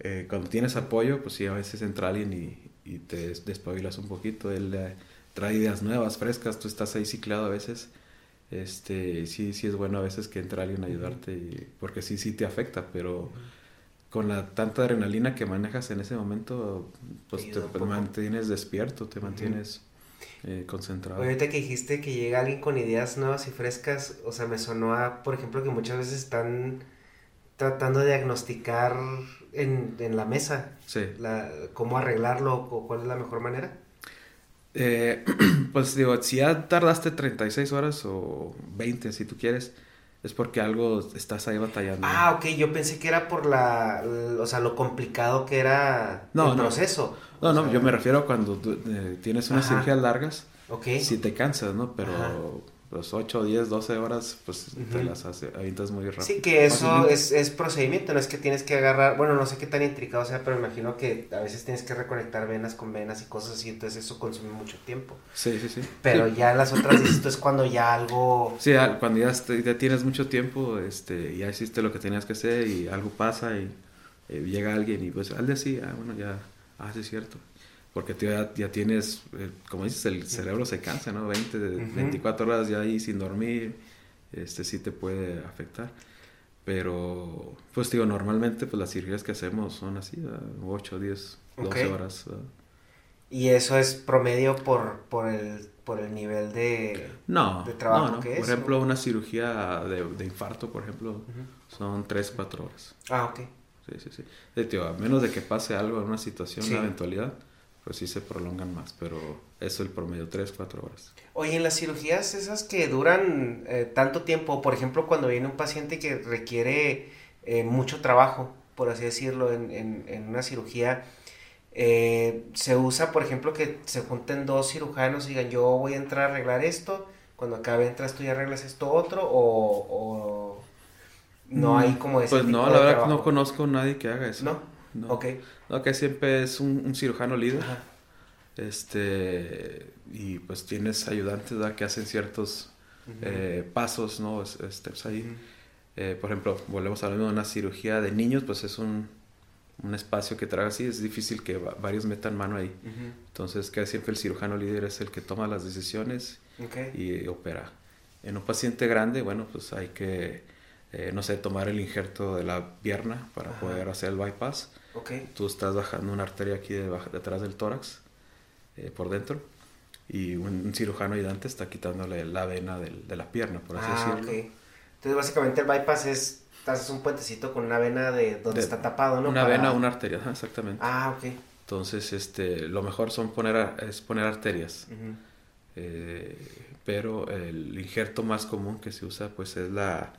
eh, cuando tienes apoyo, pues sí, a veces entra alguien y, y te despabilas un poquito, él trae ideas nuevas, frescas, tú estás ahí ciclado a veces. Este, sí, sí es bueno a veces que entre alguien a ayudarte, y, porque sí, sí te afecta, pero con la tanta adrenalina que manejas en ese momento, pues te, mantienes despierto, te mantienes eh, concentrado. Ahorita que dijiste que llega alguien con ideas nuevas y frescas, o sea, me sonó a, por ejemplo, que muchas veces están tratando de diagnosticar en, en la mesa la, cómo arreglarlo o cuál es la mejor manera. Eh, pues digo, si ya tardaste 36 horas o 20, si tú quieres, es porque algo estás ahí batallando. Ah, ok, yo pensé que era por la, o sea, lo complicado que era el proceso. No, no, yo me refiero a cuando eh, tienes unas cirugías largas, okay. si te cansas, ¿no? Pero Los 8, 10, 12 horas, pues te las hace, avientas muy rápido. Sí, que eso es, es, procedimiento, no es que tienes que agarrar, bueno, no sé qué tan intricado sea, pero me imagino que a veces tienes que reconectar venas con venas y cosas así, entonces eso consume mucho tiempo. Sí, sí, sí. Pero ya las otras, esto es cuando ya algo... Sí, cuando ya, ya, tienes mucho tiempo, este, ya hiciste lo que tenías que hacer y algo pasa y eh, llega alguien y pues, al de sí, ah, bueno, ya, ah, sí es cierto porque ya, ya tienes, eh, como dices, el cerebro se cansa, ¿no? 20, 24 horas ya ahí sin dormir, este sí te puede afectar. Pero, pues digo, normalmente pues las cirugías que hacemos son así, 8, 10, 12 horas. ¿Y eso es promedio por, por, el, por el nivel de, no, de trabajo que es? Por ejemplo, una cirugía de, de, infarto, por ejemplo, son 3, 4 horas. Ah, ok. Sí, sí, sí. tío, a menos de que pase algo en una situación, una eventualidad, pues sí se prolongan más, pero eso el promedio, 3, 4 horas. Oye, en las cirugías esas que duran eh, tanto tiempo, por ejemplo, cuando viene un paciente que requiere eh, mucho trabajo, por así decirlo, en, en, una cirugía, eh, se usa, por ejemplo, que se junten dos cirujanos y digan, yo voy a entrar a arreglar esto, cuando acabe entras tú y arreglas esto otro, o, no hay como ese Pues no, la verdad que no conozco a nadie que haga eso. ¿No? No. Ok. No, que siempre es un, cirujano líder. Este, y pues tienes ayudantes que hacen ciertos eh, pasos, ¿no? Steps ahí. Eh, por ejemplo, volvemos a hablar de una cirugía de niños, pues es un, un espacio que traga así, es difícil que varios metan mano ahí. Entonces, que siempre el cirujano líder es el que toma las decisiones y opera. En un paciente grande, bueno, pues hay que, eh, no sé, tomar el injerto de la pierna para poder hacer el bypass. Tú estás bajando una arteria aquí detrás del tórax, eh, por dentro, y un, cirujano ayudante está quitándole la vena de la pierna, por así ah, decirlo. Entonces, básicamente el bypass es, haces un puentecito con una vena de donde está tapado, ¿no? Una vena o una arteria, exactamente. Ah, ok. Entonces, este, lo mejor son poner, es poner arterias. Eh, pero el injerto más común que se usa, pues, es la,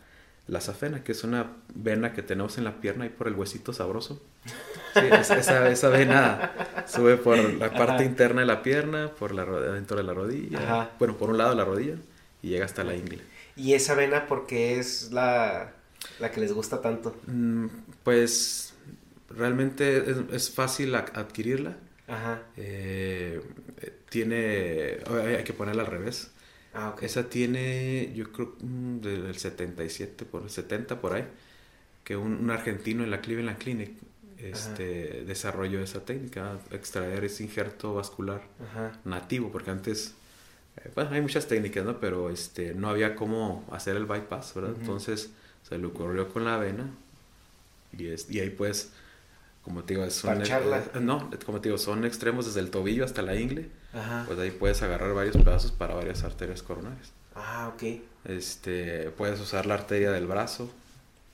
la safena, que es una vena que tenemos en la pierna y por el huesito sabroso. Sí, esa, esa, vena sube por la parte interna de la pierna, por la dentro de la rodilla, bueno, por un lado de la rodilla y llega hasta la ingle. ¿Y esa vena porque es la, la que les gusta tanto? Mm, pues realmente es, fácil adquirirla. Ajá. Eh, tiene, hay que ponerla al revés. Ah, Esa tiene, yo creo, mm, del 77 por el 70 por ahí, que un, argentino en la Cleveland Clinic este, desarrolló esa técnica, extraer ese injerto vascular nativo, porque antes, eh, bueno, hay muchas técnicas, ¿no? Pero este, no había cómo hacer el bypass, ¿verdad? Entonces se le ocurrió con la vena y, es, y ahí pues, como te digo, son, eh, no, como te digo, son extremos desde el tobillo hasta la ingle pues ahí puedes agarrar varios pedazos para varias arterias coronarias. Ah, ok. Este, puedes usar la arteria del brazo,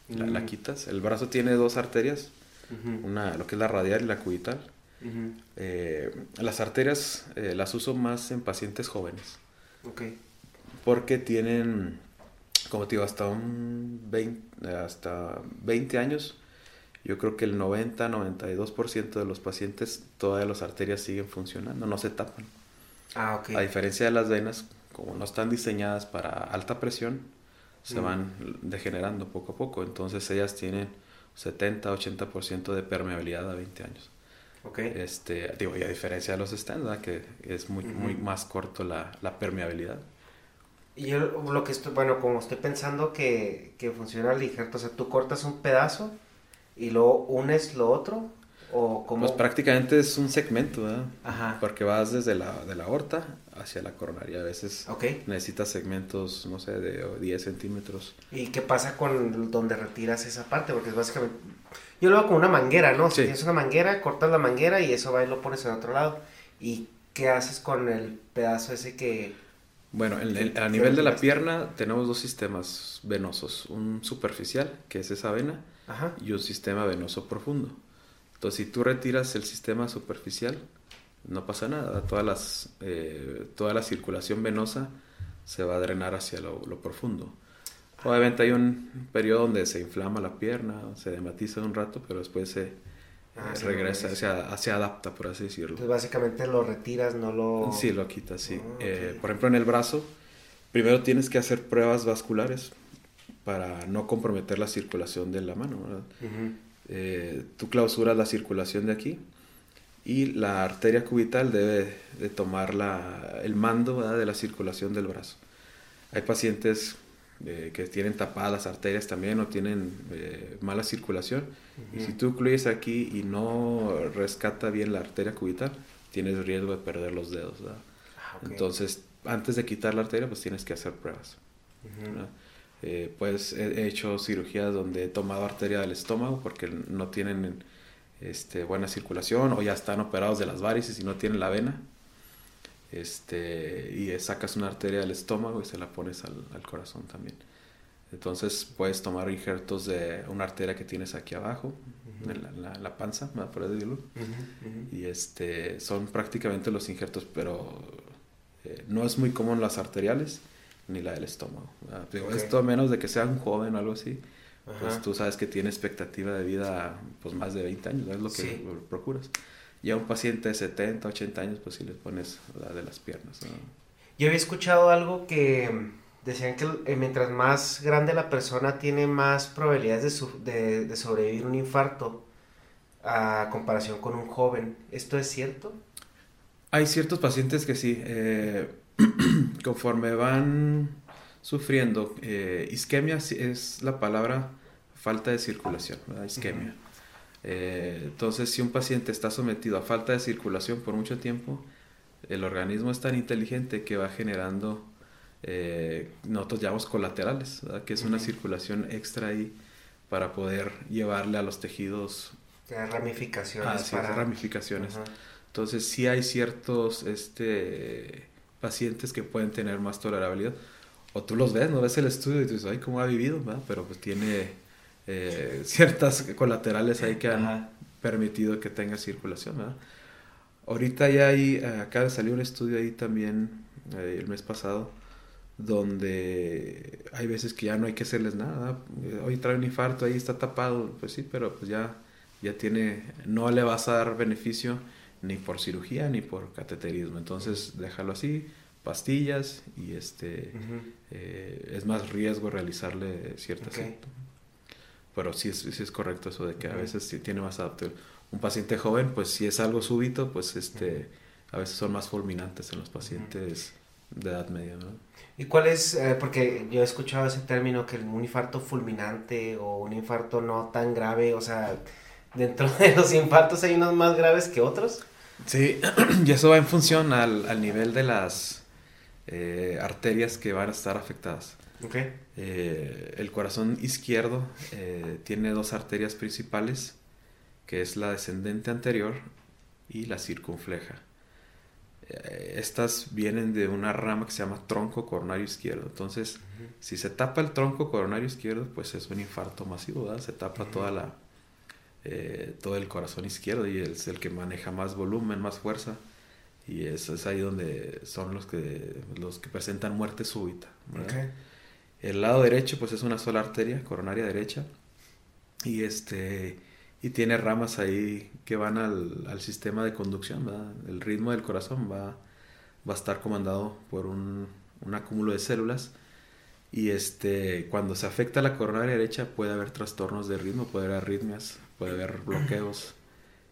la, mm. quitas. El brazo tiene dos arterias, una, lo que es la radial y la cubital. Eh, las arterias eh, las uso más en pacientes jóvenes. Ok. Porque tienen, como te digo, hasta un 20, hasta 20 años yo creo que el 90-92% de los pacientes todavía las arterias siguen funcionando, no se tapan. Ah. A diferencia de las venas, como no están diseñadas para alta presión, se mm. van degenerando poco a poco. Entonces ellas tienen 70-80% de permeabilidad a 20 años. Este, digo, y a diferencia de los stents, que es muy, muy más corto la, la, permeabilidad. Y yo lo que estoy, bueno, como estoy pensando que, que funciona ligero, o sea, tú cortas un pedazo y luego unes lo otro o como... Pues prácticamente es un segmento, ¿verdad? Ajá. Porque vas desde la, de la aorta hacia la coronaria. A veces necesitas segmentos, no sé, de 10 centímetros. ¿Y qué pasa con donde retiras esa parte? Porque es básicamente... Yo lo hago con una manguera, ¿no? Si tienes una manguera, cortas la manguera y eso va y lo pones en otro lado. ¿Y qué haces con el pedazo ese que... Bueno, a nivel de la pierna tenemos dos sistemas venosos. Un superficial, que es esa vena, y un sistema venoso profundo. Entonces, si tú retiras el sistema superficial, no pasa nada. Todas las, eh, toda la circulación venosa se va a drenar hacia lo, profundo. Obviamente hay un periodo donde se inflama la pierna, se dematiza un rato, pero después se ah, eh, regresa, se, adapta, por así decirlo. Entonces básicamente lo retiras, no lo... Sí, lo quitas, sí. Ah, eh, por ejemplo, en el brazo, primero tienes que hacer pruebas vasculares para no comprometer la circulación de la mano. ¿verdad? Eh, tú clausuras la circulación de aquí y la arteria cubital debe de tomar la, el mando ¿verdad? de la circulación del brazo. Hay pacientes eh, que tienen tapadas las arterias también o tienen eh, mala circulación y si tú incluyes aquí y no rescata bien la arteria cubital, tienes riesgo de perder los dedos. Ah, ok. Entonces, antes de quitar la arteria, pues tienes que hacer pruebas. ¿verdad? Eh, pues he he hecho cirugías donde he tomado arteria del estómago porque no tienen este, buena circulación o ya están operados de las varices y no tienen la vena. Este, y sacas una arteria del estómago y se la pones al, al corazón también. Entonces puedes tomar injertos de una arteria que tienes aquí abajo, en la, la- la panza, ¿verdad? por así decirlo. Y este, son prácticamente los injertos, pero eh, no es muy común las arteriales ni la del estómago. Digo, Ok. Esto a menos de que sea un joven o algo así, pues Ajá. tú sabes que tiene expectativa de vida pues más de 20 años, ¿no? es lo que Sí. procuras. Y a un paciente de 70, 80 años, pues sí le pones la de las piernas. ¿no? Yo había escuchado algo que decían que eh, mientras más grande la persona tiene más probabilidades de, su- de, de sobrevivir un infarto a comparación con un joven. ¿Esto es cierto? Hay ciertos pacientes que sí, eh, conforme van sufriendo, eh, isquemia es la palabra falta de circulación, ¿verdad? isquemia. Eh, entonces, si un paciente está sometido a falta de circulación por mucho tiempo, el organismo es tan inteligente que va generando, eh, nosotros llamamos colaterales, ¿verdad? que es una circulación extra ahí para poder llevarle a los tejidos ramificaciones para... Ah, ramificaciones. Ajá. Entonces sí hay ciertos este, pacientes que pueden tener más tolerabilidad. O tú los ves, no ves el estudio y tú dices, ay, ¿cómo ha vivido? ¿verdad? Pero pues tiene eh, ciertas colaterales ahí que han Ajá. permitido que tenga circulación. ¿verdad? Ahorita ya hay, eh, acaba de salir un estudio ahí también eh, el mes pasado donde hay veces que ya no hay que hacerles nada. Hoy trae un infarto, ahí está tapado, pues sí, pero pues ya, ya tiene, no le vas a dar beneficio ni por cirugía ni por cateterismo. Entonces déjalo así, pastillas y este eh, es más riesgo realizarle ciertas Ok. pero sí es, sí es correcto eso de que a veces sí tiene más adaptable. Un paciente joven, pues si es algo súbito, pues este a veces son más fulminantes en los pacientes de edad media, ¿no? ¿Y cuál es? eh, porque yo he escuchado ese término que un infarto fulminante o un infarto no tan grave, o sea, dentro de los infartos hay unos más graves que otros. Sí, y eso va en función al, al nivel de las eh, arterias que van a estar afectadas. Ok. Eh, el corazón izquierdo eh, tiene dos arterias principales, que es la descendente anterior y la circunfleja. Eh, estas vienen de una rama que se llama tronco coronario izquierdo. Entonces, si se tapa el tronco coronario izquierdo, pues es un infarto masivo, ¿verdad? Se tapa toda la, eh, todo el corazón izquierdo y es el que maneja más volumen, más fuerza. Y eso es ahí donde son los que, los que presentan muerte súbita. El lado derecho, pues es una sola arteria, coronaria derecha. Y este y tiene ramas ahí que van al, al sistema de conducción, ¿verdad? El ritmo del corazón va, va a estar comandado por un, un acúmulo de células. Y este, cuando se afecta la coronaria derecha puede haber trastornos de ritmo, puede haber arritmias, puede haber bloqueos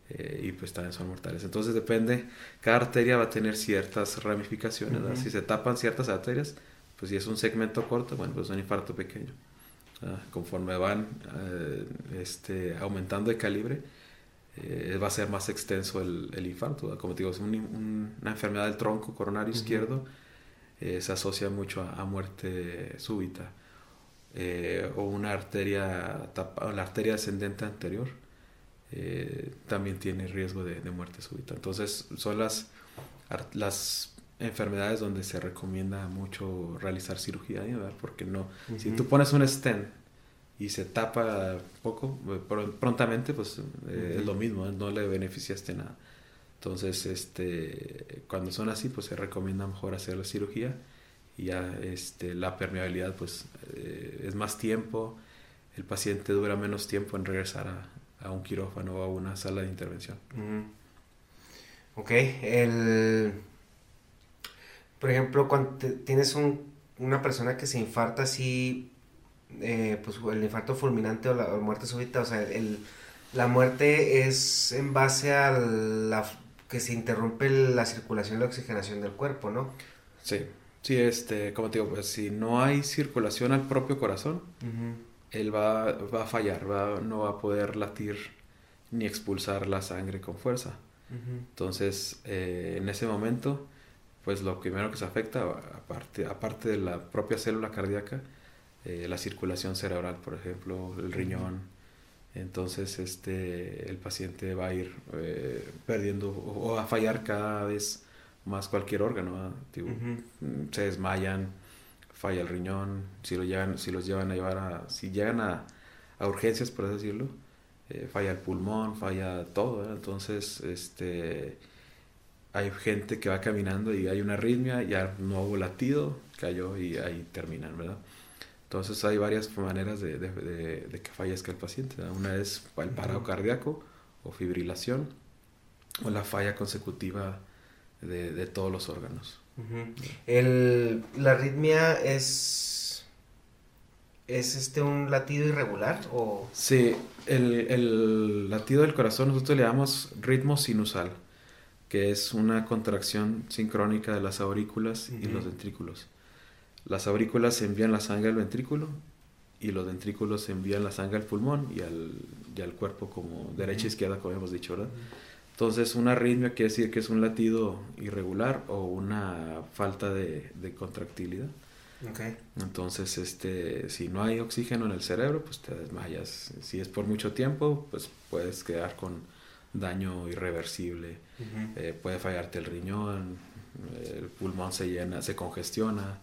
eh, y pues también son mortales. Entonces depende, cada arteria va a tener ciertas ramificaciones. ¿verdad? Si se tapan ciertas arterias, pues si es un segmento corto, bueno, pues es un infarto pequeño. Ah, conforme van eh, este, aumentando de calibre, eh, va a ser más extenso el, el infarto. ¿verdad? Como te digo, es un- un- una enfermedad del tronco coronario izquierdo, eh, se asocia mucho a, a muerte súbita. Eh, o una arteria, tapa- la arteria ascendente anterior, eh, también tiene riesgo de, de muerte súbita. Entonces, son las, las enfermedades donde se recomienda mucho realizar cirugía. ¿verdad? porque no, si tú pones un stent y se tapa poco, eh, pr- prontamente, pues eh, es lo mismo, no le beneficiaste nada. Entonces, este, cuando son así, pues se recomienda mejor hacer la cirugía y ya este, la permeabilidad, pues eh, es más tiempo, el paciente dura menos tiempo en regresar a, a un quirófano o a una sala de intervención. Ok, el... Por ejemplo, cuando te- tienes un, una persona que se infarta así, eh, pues el infarto fulminante o la, muerte súbita, o sea, el, la muerte es en base a la que se interrumpe la circulación y la oxigenación del cuerpo, ¿no? Sí, sí, este, como te digo, pues si no hay circulación al propio corazón, él va, va, a fallar, va, no va a poder latir ni expulsar la sangre con fuerza. Entonces, eh, en ese momento, pues lo primero que se afecta, aparte, aparte de la propia célula cardíaca, eh, la circulación cerebral, por ejemplo, el riñón. Entonces, este, el paciente va a ir eh, perdiendo o, a fallar cada vez más cualquier órgano. Se desmayan, falla el riñón, si, lo llevan, si los llevan a llevar a, si llegan a, a urgencias, por así decirlo, eh, falla el pulmón, falla todo. Entonces, este hay gente que va caminando y hay una arritmia, ya no hubo latido, cayó y ahí terminan, ¿verdad? Entonces hay varias maneras de, que fallezca el paciente. Una es el paro cardíaco o fibrilación o la falla consecutiva de, todos los órganos. el, la arritmia es es este un latido irregular o sí el, el latido del corazón nosotros le llamamos ritmo sinusal que es una contracción sincrónica de las aurículas y los ventrículos. Las aurículas envían la sangre al ventrículo y los ventrículos envían la sangre al pulmón y al, y al cuerpo como derecha e izquierda, como hemos dicho, ¿verdad? Entonces, una arritmia quiere decir que es un latido irregular o una falta de, de contractilidad. Okay. Entonces, este, si no hay oxígeno en el cerebro, pues te desmayas. Si es por mucho tiempo, pues puedes quedar con daño irreversible, eh, puede fallarte el riñón, el pulmón se llena, se congestiona.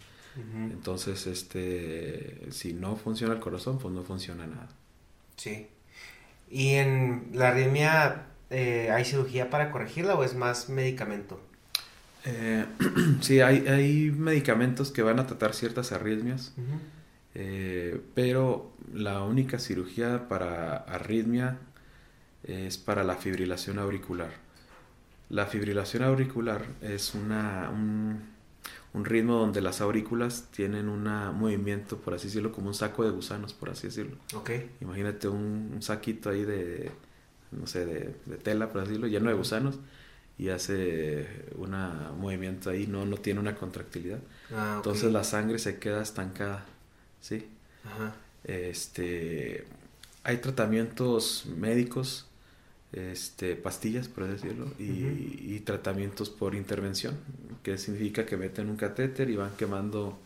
Entonces, este, si no funciona el corazón, pues no funciona nada. Sí. ¿Y en la arritmia eh, hay cirugía para corregirla o es más medicamento? Eh, sí, hay, hay, medicamentos que van a tratar ciertas arritmias, pero la única cirugía para arritmia es para la fibrilación auricular. La fibrilación auricular es una, un, ritmo donde las aurículas tienen un movimiento, por así decirlo, como un saco de gusanos, por así decirlo. Okay. Imagínate un, saquito ahí de, no sé, de, tela, por así decirlo, lleno de gusanos y hace un movimiento ahí, no, no tiene una contractilidad. Ah, Entonces la sangre se queda estancada, ¿sí? Este, hay tratamientos médicos este, pastillas, por decirlo, y, tratamientos por intervención, que significa que meten un catéter y van quemando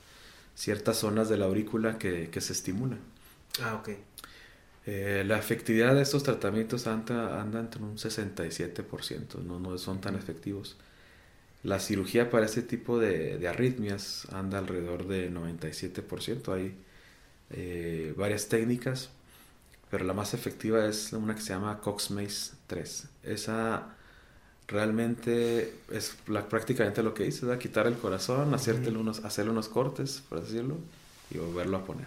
ciertas zonas de la aurícula que, se estimulan. Ah, ok. Eh, la efectividad de estos tratamientos anda, anda entre un 67%, no, no son tan efectivos. La cirugía para este tipo de, arritmias anda alrededor de 97%. Hay eh, varias técnicas pero la más efectiva es una que se llama Cox-Maze 3. Esa realmente es prácticamente lo que dice, ¿verdad? quitar el corazón, hacerte unos, hacerle unos cortes, por decirlo, y volverlo a poner.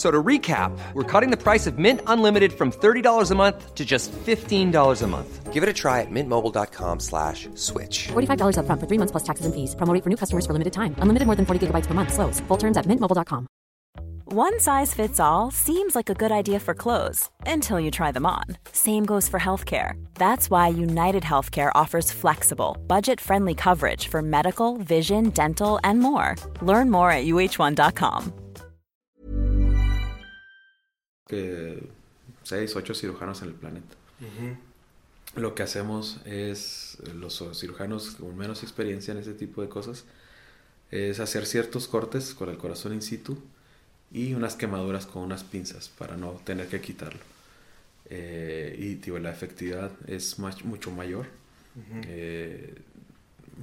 So to recap, we're cutting the price of Mint Unlimited from $30 a month to just $15 a month. Give it a try at mintmobile.com slash switch. $45 up front for three months plus taxes and fees. Promo for new customers for limited time. Unlimited more than 40 gigabytes per month. Slows. Full terms at mintmobile.com. One size fits all seems like a good idea for clothes until you try them on. Same goes for healthcare. That's why United Healthcare offers flexible, budget-friendly coverage for medical, vision, dental, and more. Learn more at uh1.com. que seis, ocho cirujanos en el planeta. Lo que hacemos es, los cirujanos con menos experiencia en ese tipo de cosas, es hacer ciertos cortes con el corazón in situ y unas quemaduras con unas pinzas para no tener que quitarlo. Eh, y tío, la efectividad es mucho mayor. Eh,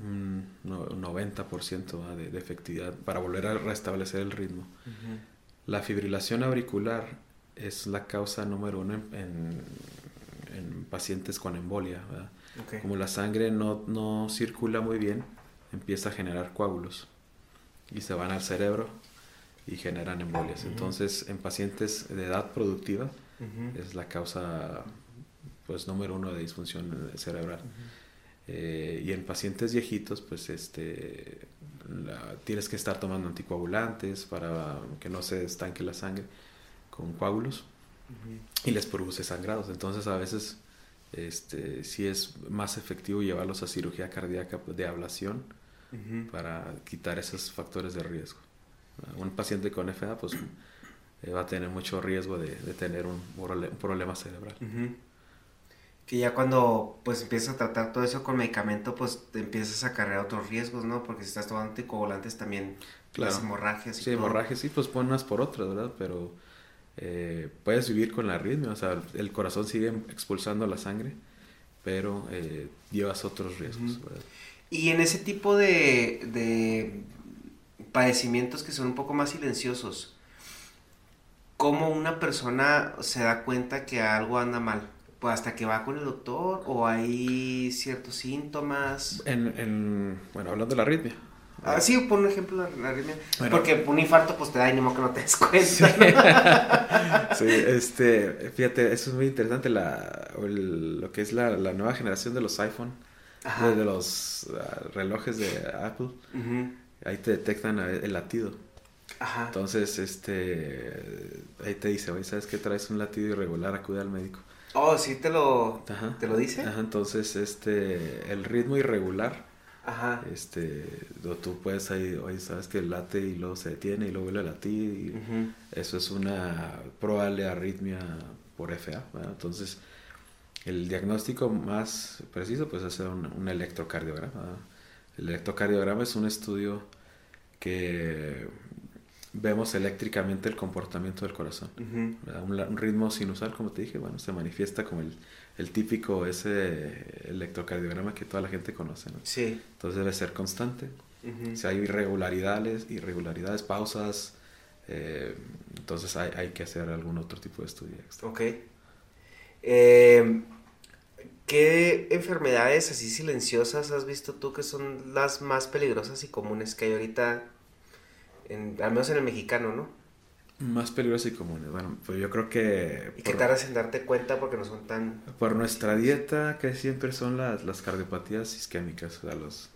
un 90% de, de, efectividad para volver a restablecer el ritmo. La fibrilación auricular es la causa número uno en, en pacientes con embolia. Como la sangre no, no circula muy bien, empieza a generar coágulos y se van al cerebro y generan embolias. Entonces, en pacientes de edad productiva es la causa pues número uno de disfunción cerebral. Eh, y en pacientes viejitos, pues este la- tienes que estar tomando anticoagulantes para que no se estanque la sangre con coágulos y les produce sangrados. Entonces, a veces este sí es más efectivo llevarlos a cirugía cardíaca de ablación para quitar esos factores de riesgo. Un paciente con FA pues eh, va a tener mucho riesgo de, de tener un, problema cerebral. Que ya cuando pues empiezas a tratar todo eso con medicamento, pues te empiezas a cargar otros riesgos, ¿no? Porque si estás tomando anticoagulantes también Claro. las hemorragias y Sí, todo. hemorragias sí, pues pon unas por otras, ¿verdad? Pero eh, puedes vivir con la arritmia, o sea, el corazón sigue expulsando la sangre, pero eh, llevas otros riesgos, ¿verdad? Y en ese tipo de, de padecimientos que son un poco más silenciosos, ¿cómo una persona se da cuenta que algo anda mal? Pues hasta que va con el doctor o hay ciertos síntomas. En, en- bueno, hablando de la arritmia. Ah, sí, por un ejemplo, la, arritmia. Bueno. Porque un infarto pues te da y modo que no te des cuenta. Sí, este, fíjate, eso es muy interesante, la, el- lo que es la, la nueva generación de los iPhone, de, de los ah, relojes de Apple, Ujú. ahí te detectan el latido. Ajá. Entonces, este, ahí te dice, oye, ¿sabes qué? Traes un latido irregular, acude al médico. Oh, sí te lo, Ajá. ¿te lo dice. Ajá, entonces, este, el ritmo irregular, Ajá. este, lo- tú puedes ahí, oye, ¿sabes que late y luego se detiene y luego vuelve a latir? Y Ujú. Eso es una probable arritmia por FA, ¿verdad? Entonces, el diagnóstico más preciso, pues, es hacer un, un electrocardiograma. ¿verdad? El electrocardiograma es un estudio que vemos eléctricamente el comportamiento del corazón. Ujú. ¿verdad? Un, un ritmo sinusal, como te dije, bueno, se manifiesta como el, el típico ese electrocardiograma que toda la gente conoce, ¿no? Sí. Entonces debe ser constante. Si hay irregularidades, irregularidades, pausas, eh, entonces hay, hay que hacer algún otro tipo de estudio extra. Ok. Eh, ¿Qué enfermedades así silenciosas has visto tú que son las más peligrosas y comunes que hay ahorita, en, al menos en el mexicano, ¿no? Más peligrosas y comunes. Bueno, pues yo creo que Y que por, tardas en darte cuenta porque no son tan... por nuestra dieta que siempre son las, las cardiopatías isquémicas. o sea, los,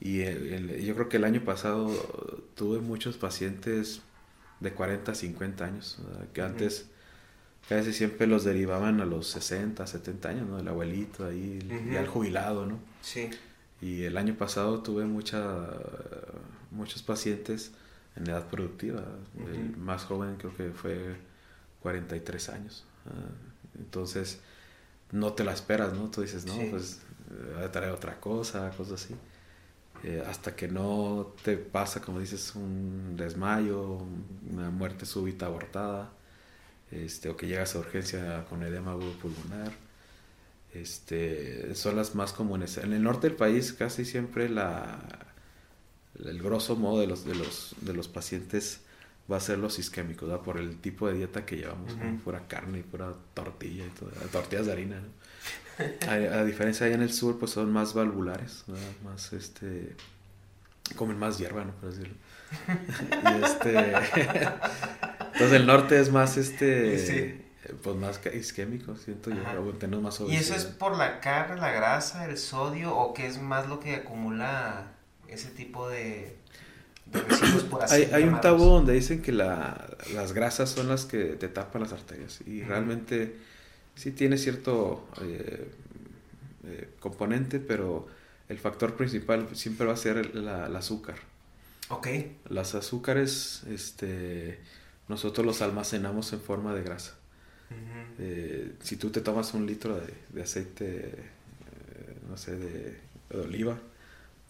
y el- el- yo creo que el año pasado tuve muchos pacientes de 40, 50 años, que antes casi siempre los derivaban a los 60, 70 años, ¿no? El abuelito ahí, el- Ujú. ya el jubilado, ¿no? Sí. Y el año pasado tuve mucha, muchos pacientes en edad productiva. El más joven creo que fue 43 años. Ah, Entonces, no te la esperas, ¿no? Tú dices, no, Sí. pues eh, va a traer otra cosa, cosas así. Eh, hasta que no te pasa, como dices, un desmayo, una muerte súbita abortada, este, o que llegas a urgencia con edema agudo pulmonar. Este, son las más comunes. En el norte del país casi siempre la, el grosso modo de los, de los, de los pacientes va a ser los isquémicos, ¿verdad? por el tipo de dieta que llevamos, ¿no? Ujú. pura carne y pura tortilla y todo, tortillas de harina. ¿no? A, a diferencia allá en el sur, pues son más valvulares, ¿verdad? más este, comen más hierba, ¿no? Por decirlo. y este, entonces el norte es más este, Sí. pues más isquémico, siento yo, tenemos más ¿Y eso es por la carne, la grasa, el sodio o qué es más lo que acumula ese tipo de, de residuos por así Hay, hay un tabú donde dicen que la- las grasas son las que te tapan las arterias y realmente sí tiene cierto eh, eh, componente, pero el factor principal siempre va a ser el, la- el azúcar. Ok. Las azúcares, este, nosotros los almacenamos en forma de grasa. Eh, si tú te tomas un litro de, de aceite, no sé, de, de oliva,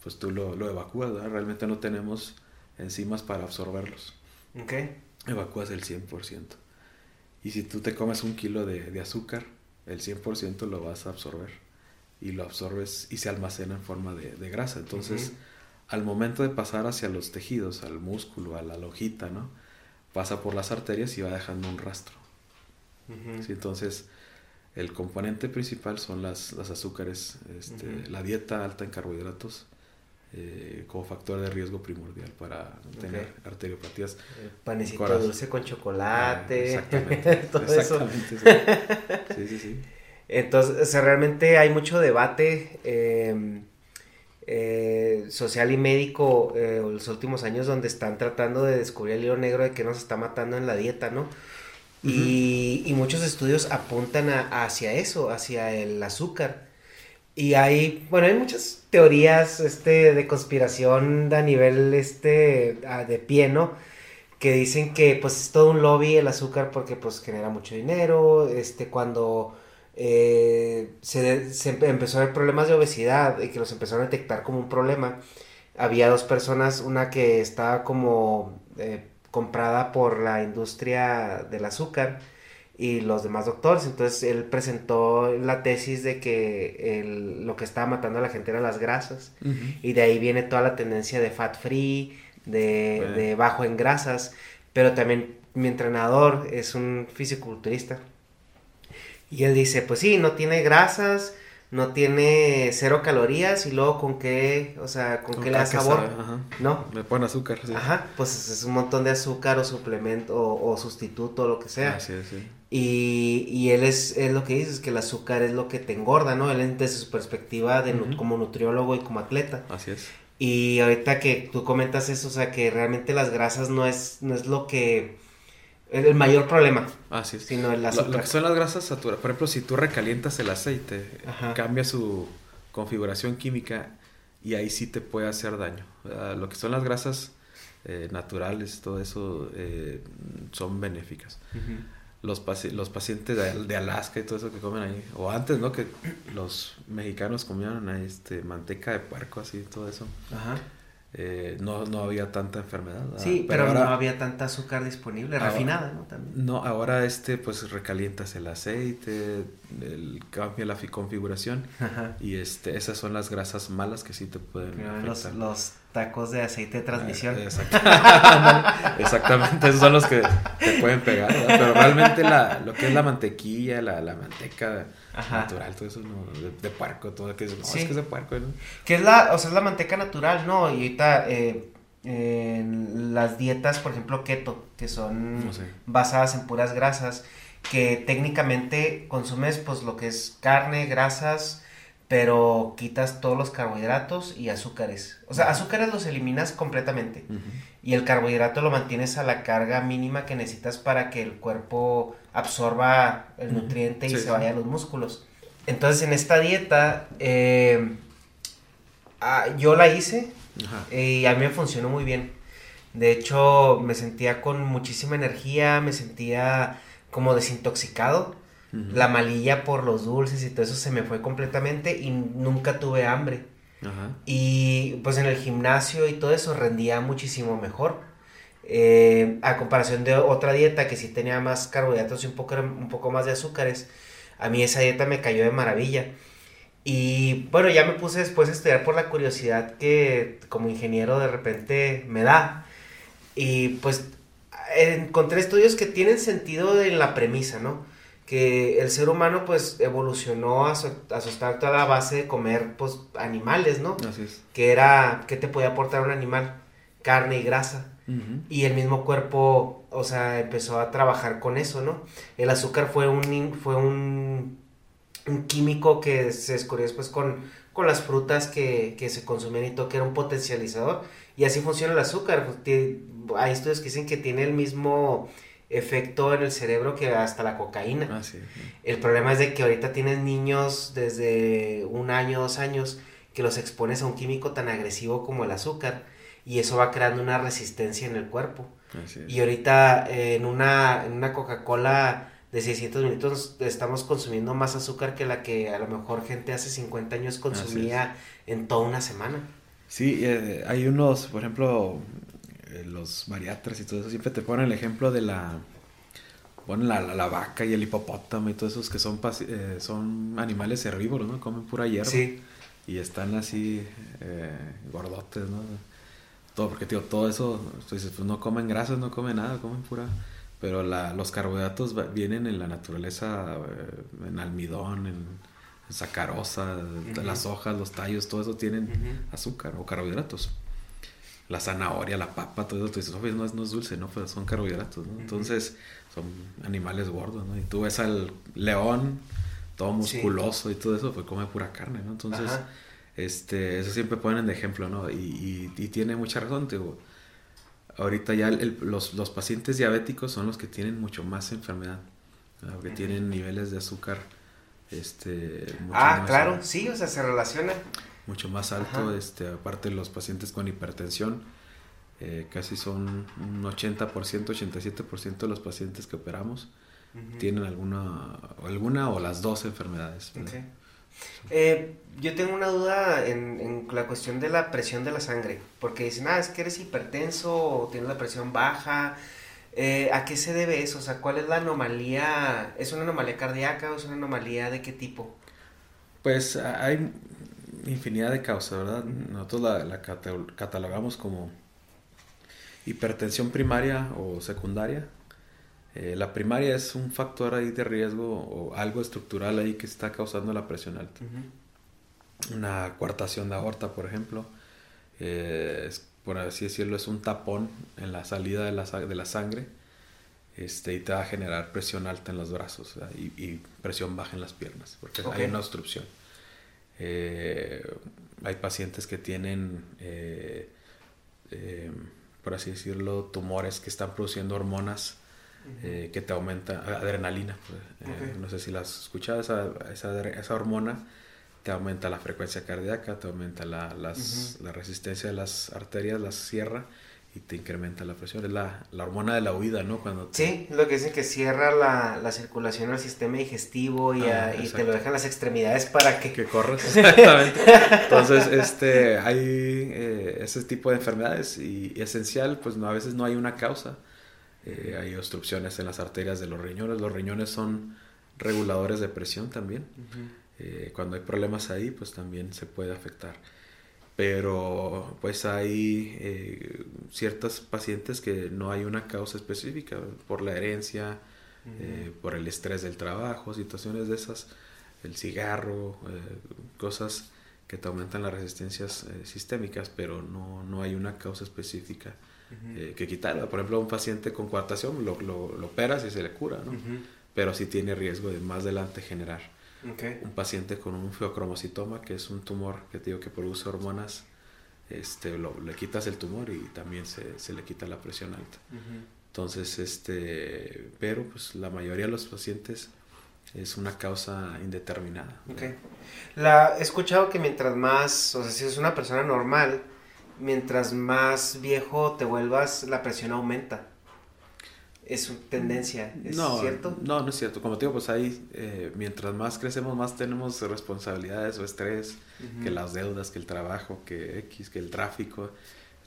pues tú lo, lo evacúas, ¿verdad? Realmente no tenemos enzimas para absorberlos. Ok. Evacúas el 100%. Y si tú te comes un kilo de, de azúcar, el 100% lo vas a absorber. Y lo absorbes y se almacena en forma de, de grasa. Entonces, al momento de pasar hacia los tejidos, al músculo, a la lojita, ¿no? Pasa por las arterias y va dejando un rastro. ¿sí? Entonces, el componente principal son las, las azúcares, este, la dieta alta en carbohidratos eh, como factor de riesgo primordial para tener arteriopatías. panecito dulce con chocolate. Ah, exactamente. todo exactamente, Sí. sí, sí, Entonces, realmente hay mucho debate em, eh, social y médico eh, en los últimos años donde están tratando de descubrir el hilo negro de que nos está matando en la dieta, ¿no? y, muchos estudios apuntan hacia eso, hacia el azúcar. Y hay, bueno, hay muchas teorías este, de conspiración a nivel este, de pie, ¿no? Que dicen que pues es todo un lobby el azúcar porque pues genera mucho dinero, este, cuando eh, se, empezó a ver problemas de obesidad y que los empezaron a detectar como un problema, había dos personas, una que estaba como eh, comprada por la industria del azúcar, y los demás doctores. Entonces él presentó la tesis de que el, lo que estaba matando a la gente eran las grasas. Y de ahí viene toda la tendencia de fat free, de, de, bajo en grasas. Pero también mi entrenador es un fisiculturista. Y él dice, pues sí, no tiene grasas, no tiene cero calorías y luego con qué, o sea, con, qué le da sabor, ¿no? Le pone azúcar, sí. Ajá, pues es un montón de azúcar o suplemento o, sustituto o lo que sea. Así es, sí. Y, y él es, es, lo que dice, es que el azúcar es lo que te engorda, ¿no? Él desde su perspectiva de como nutriólogo y como atleta. Así es. Y ahorita que tú comentas eso, o sea, que realmente las grasas no es, no es lo que el mayor problema. Así es. Sino el azúcar. Lo, que son las grasas saturadas. Por ejemplo, si tú recalientas el aceite, cambia su configuración química y ahí sí te puede hacer daño. Lo que son las grasas eh, naturales, todo eso eh, son benéficas. Los, los pacientes de, Alaska y todo eso que comen ahí, o antes, ¿no? Que los mexicanos comían este, manteca de puerco, así, todo eso. Ajá. Eh, no, no había tanta enfermedad. Sí, pero, no había tanta azúcar disponible, refinada, ¿no? También. No, ahora este, pues recalientas el aceite, el, cambia la configuración y este, esas son las grasas malas que sí te pueden los, los, tacos de aceite de transmisión. Ah, exactamente, esos son los que te pueden pegar, pero realmente la, lo que es la mantequilla, la, la manteca natural, todo eso, ¿no? De, puerco, todo que es, no, es que es de puerco, ¿no? Que es la, o sea, es la manteca natural, ¿no? Y ahorita eh, las dietas, por ejemplo, keto, que son basadas en puras grasas, que técnicamente consumes pues lo que es carne, grasas, pero quitas todos los carbohidratos y azúcares. O sea, azúcares los eliminas completamente. Y el carbohidrato lo mantienes a la carga mínima que necesitas para que el cuerpo absorba el nutriente y se vaya a los músculos. Entonces, en esta dieta, eh, ah, yo la hice y a mí me funcionó muy bien. De hecho, me sentía con muchísima energía, me sentía como desintoxicado la malilla por los dulces y todo eso se me fue completamente y nunca tuve hambre. Y pues en el gimnasio y todo eso rendía muchísimo mejor. Eh, a comparación de otra dieta que sí tenía más carbohidratos y un poco, un poco más de azúcares, a mí esa dieta me cayó de maravilla. Y bueno, ya me puse después a estudiar por la curiosidad que como ingeniero de repente me da. Y pues encontré estudios que tienen sentido en la premisa, ¿no? Que el ser humano pues evolucionó a su, a su a la base de comer pues animales, ¿no? Así es. Que era, ¿qué te podía aportar un animal? Carne y grasa. Y el mismo cuerpo, o sea, empezó a trabajar con eso, ¿no? El azúcar fue un, fue un, un químico que se descubrió después con, con las frutas que, que se consumían y todo, que era un potencializador. Y así funciona el azúcar. Hay estudios que dicen que tiene el mismo efecto en el cerebro que hasta la cocaína. Ah, el problema es de que ahorita tienes niños desde un año, dos años, que los expones a un químico tan agresivo como el azúcar y eso va creando una resistencia en el cuerpo. y ahorita en una, en una Coca-Cola de 600 minutos estamos consumiendo más azúcar que la que a lo mejor gente hace 50 años consumía en toda una semana. Sí, eh, hay unos, por ejemplo, eh, los bariatras y todo eso, siempre te ponen el ejemplo de la, bueno, la, la, vaca y el hipopótamo y todos esos que son, eh, son animales herbívoros, ¿no? Comen pura hierba. Sí. Y están así eh, gordotes, ¿no? Todo, porque, tío, todo eso, tú dices, pues no comen grasas, no comen nada, comen pura, pero la, los carbohidratos vienen en la naturaleza, eh, en almidón, en, en sacarosa, las hojas, los tallos, todo eso tienen azúcar o carbohidratos. La zanahoria, la papa, todo eso, tú dices, "Oye, no es, no es dulce, ¿no? Pero son carbohidratos, ¿no? Entonces, son animales gordos, ¿no? Y tú ves al león, todo Sí. musculoso y todo eso, pues come pura carne, ¿no? Entonces, Ajá. este, eso siempre ponen de ejemplo, ¿no? Y, y- y tiene mucha razón, digo. Ahorita ya el- los, los pacientes diabéticos son los que tienen mucho más enfermedad, ¿verdad? que tienen niveles de azúcar, este, mucho Ah, más, claro, sí, o sea, se relaciona. Mucho más alto, Ajá. este, aparte los pacientes con hipertensión, eh, casi son un 80%, 87% de los pacientes que operamos tienen alguna, o alguna o las dos enfermedades. Eh, yo tengo una duda en, en la cuestión de la presión de la sangre, porque dicen, ah, es que eres hipertenso o tienes la presión baja. Eh, ¿A qué se debe eso? O sea, ¿cuál es la anomalía? ¿Es una anomalía cardíaca o es una anomalía de qué tipo? Pues hay infinidad de causas, ¿verdad? Nosotros la, la cata- catalogamos como hipertensión primaria o secundaria. Eh, la primaria es un factor ahí de riesgo o algo estructural ahí que está causando la presión alta. Una coartación de aorta, por ejemplo, eh, es, por así decirlo, es un tapón en la salida de la, de la sangre este, y te va a generar presión alta en los brazos y, y presión baja en las piernas, porque Ok. hay una obstrucción. Eh, hay pacientes que tienen, eh, eh, por así decirlo, tumores que están produciendo hormonas que te aumentan, adrenalina. pues. No sé si la has escuchado, esa, esa, adre- esa hormona te aumenta la frecuencia cardíaca, te aumenta la, las- la resistencia de las arterias, las cierra y te incrementa la presión. Es la, la hormona de la huida, ¿no? Cuando te- Sí, lo que dicen que cierra la, la circulación al sistema digestivo y, Ah, a- y te lo dejan las extremidades para que... que corres exactamente. Entonces este hay eh, ese tipo de enfermedades y, y esencial pues no a veces no hay una causa. Eh, hay obstrucciones en las arterias de los riñones. Los riñones son reguladores de presión también. Eh, cuando hay problemas ahí pues también se puede afectar pero pues hay eh, ciertos pacientes que no hay una causa específica por la herencia eh, por el estrés del trabajo situaciones de esas el cigarro eh, cosas que te aumentan las resistencias eh, sistémicas pero no, no hay una causa específica eh, que quitarla. Por ejemplo un paciente con coartación lo, lo, lo operas y se le cura ¿no? pero sí tiene riesgo de más adelante generar Un paciente con un feocromocitoma, que es un tumor que te digo que produce hormonas, este, lo- le quitas el tumor y también se, se le quita la presión alta. Entonces, este, pero pues la mayoría de los pacientes es una causa indeterminada. La, he escuchado que mientras más, o sea, si es una persona normal, mientras más viejo te vuelvas, la presión aumenta. Es una tendencia, ¿es no, cierto? No, no es cierto. Como te digo, pues ahí, eh, mientras más crecemos, más tenemos responsabilidades o estrés, que las deudas, que el trabajo, que X, que el tráfico.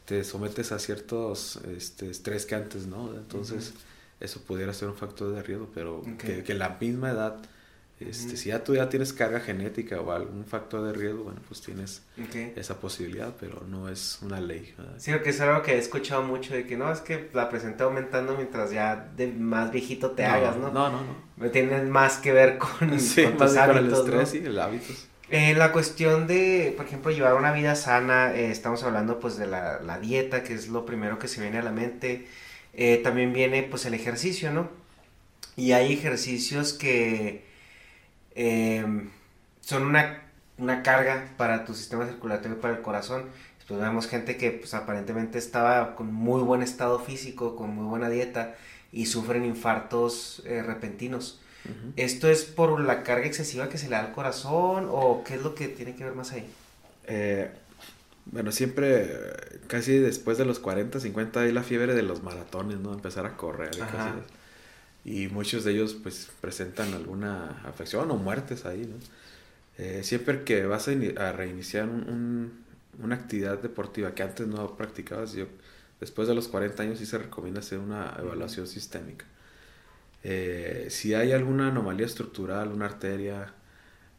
Te sometes a ciertos este, estrés que antes, ¿no? Entonces, eso pudiera ser un factor de riesgo, pero que la misma edad, este, si ya tú ya tienes carga genética o algún factor de riesgo, bueno, pues tienes Ok. esa posibilidad, pero no es una ley. ¿verdad? Sí, porque es algo que he escuchado mucho de que no, es que la presión está aumentando mientras ya de más viejito te hagas, ¿no? No, no, no. Tiene más que ver con, Sí, con más tus bien con el hábitos, ¿no? estrés y el hábitos. Eh, la cuestión de, por ejemplo, llevar una vida sana, eh, estamos hablando pues de la, la dieta, que es lo primero que se viene a la mente. Eh, también viene pues el ejercicio, ¿no? Y hay ejercicios que em, son una, una carga para tu sistema circulatorio y para el corazón. Pues vemos gente que pues aparentemente estaba con muy buen estado físico, con muy buena dieta y sufren infartos eh, repentinos. ¿Esto es por la carga excesiva que se le da al corazón o qué es lo que tiene que ver más ahí? Eh, bueno, siempre, casi después de los 40, 50, hay la fiebre de los maratones, ¿no? Empezar a correr y cosas. Y muchos de ellos, pues, presentan alguna afección o muertes ahí, ¿no? Eh, siempre que vas a, a reiniciar un- un- una actividad deportiva que antes no practicabas, yo, después de los 40 años sí se recomienda hacer una evaluación sistémica. Eh, si hay alguna anomalía estructural, una arteria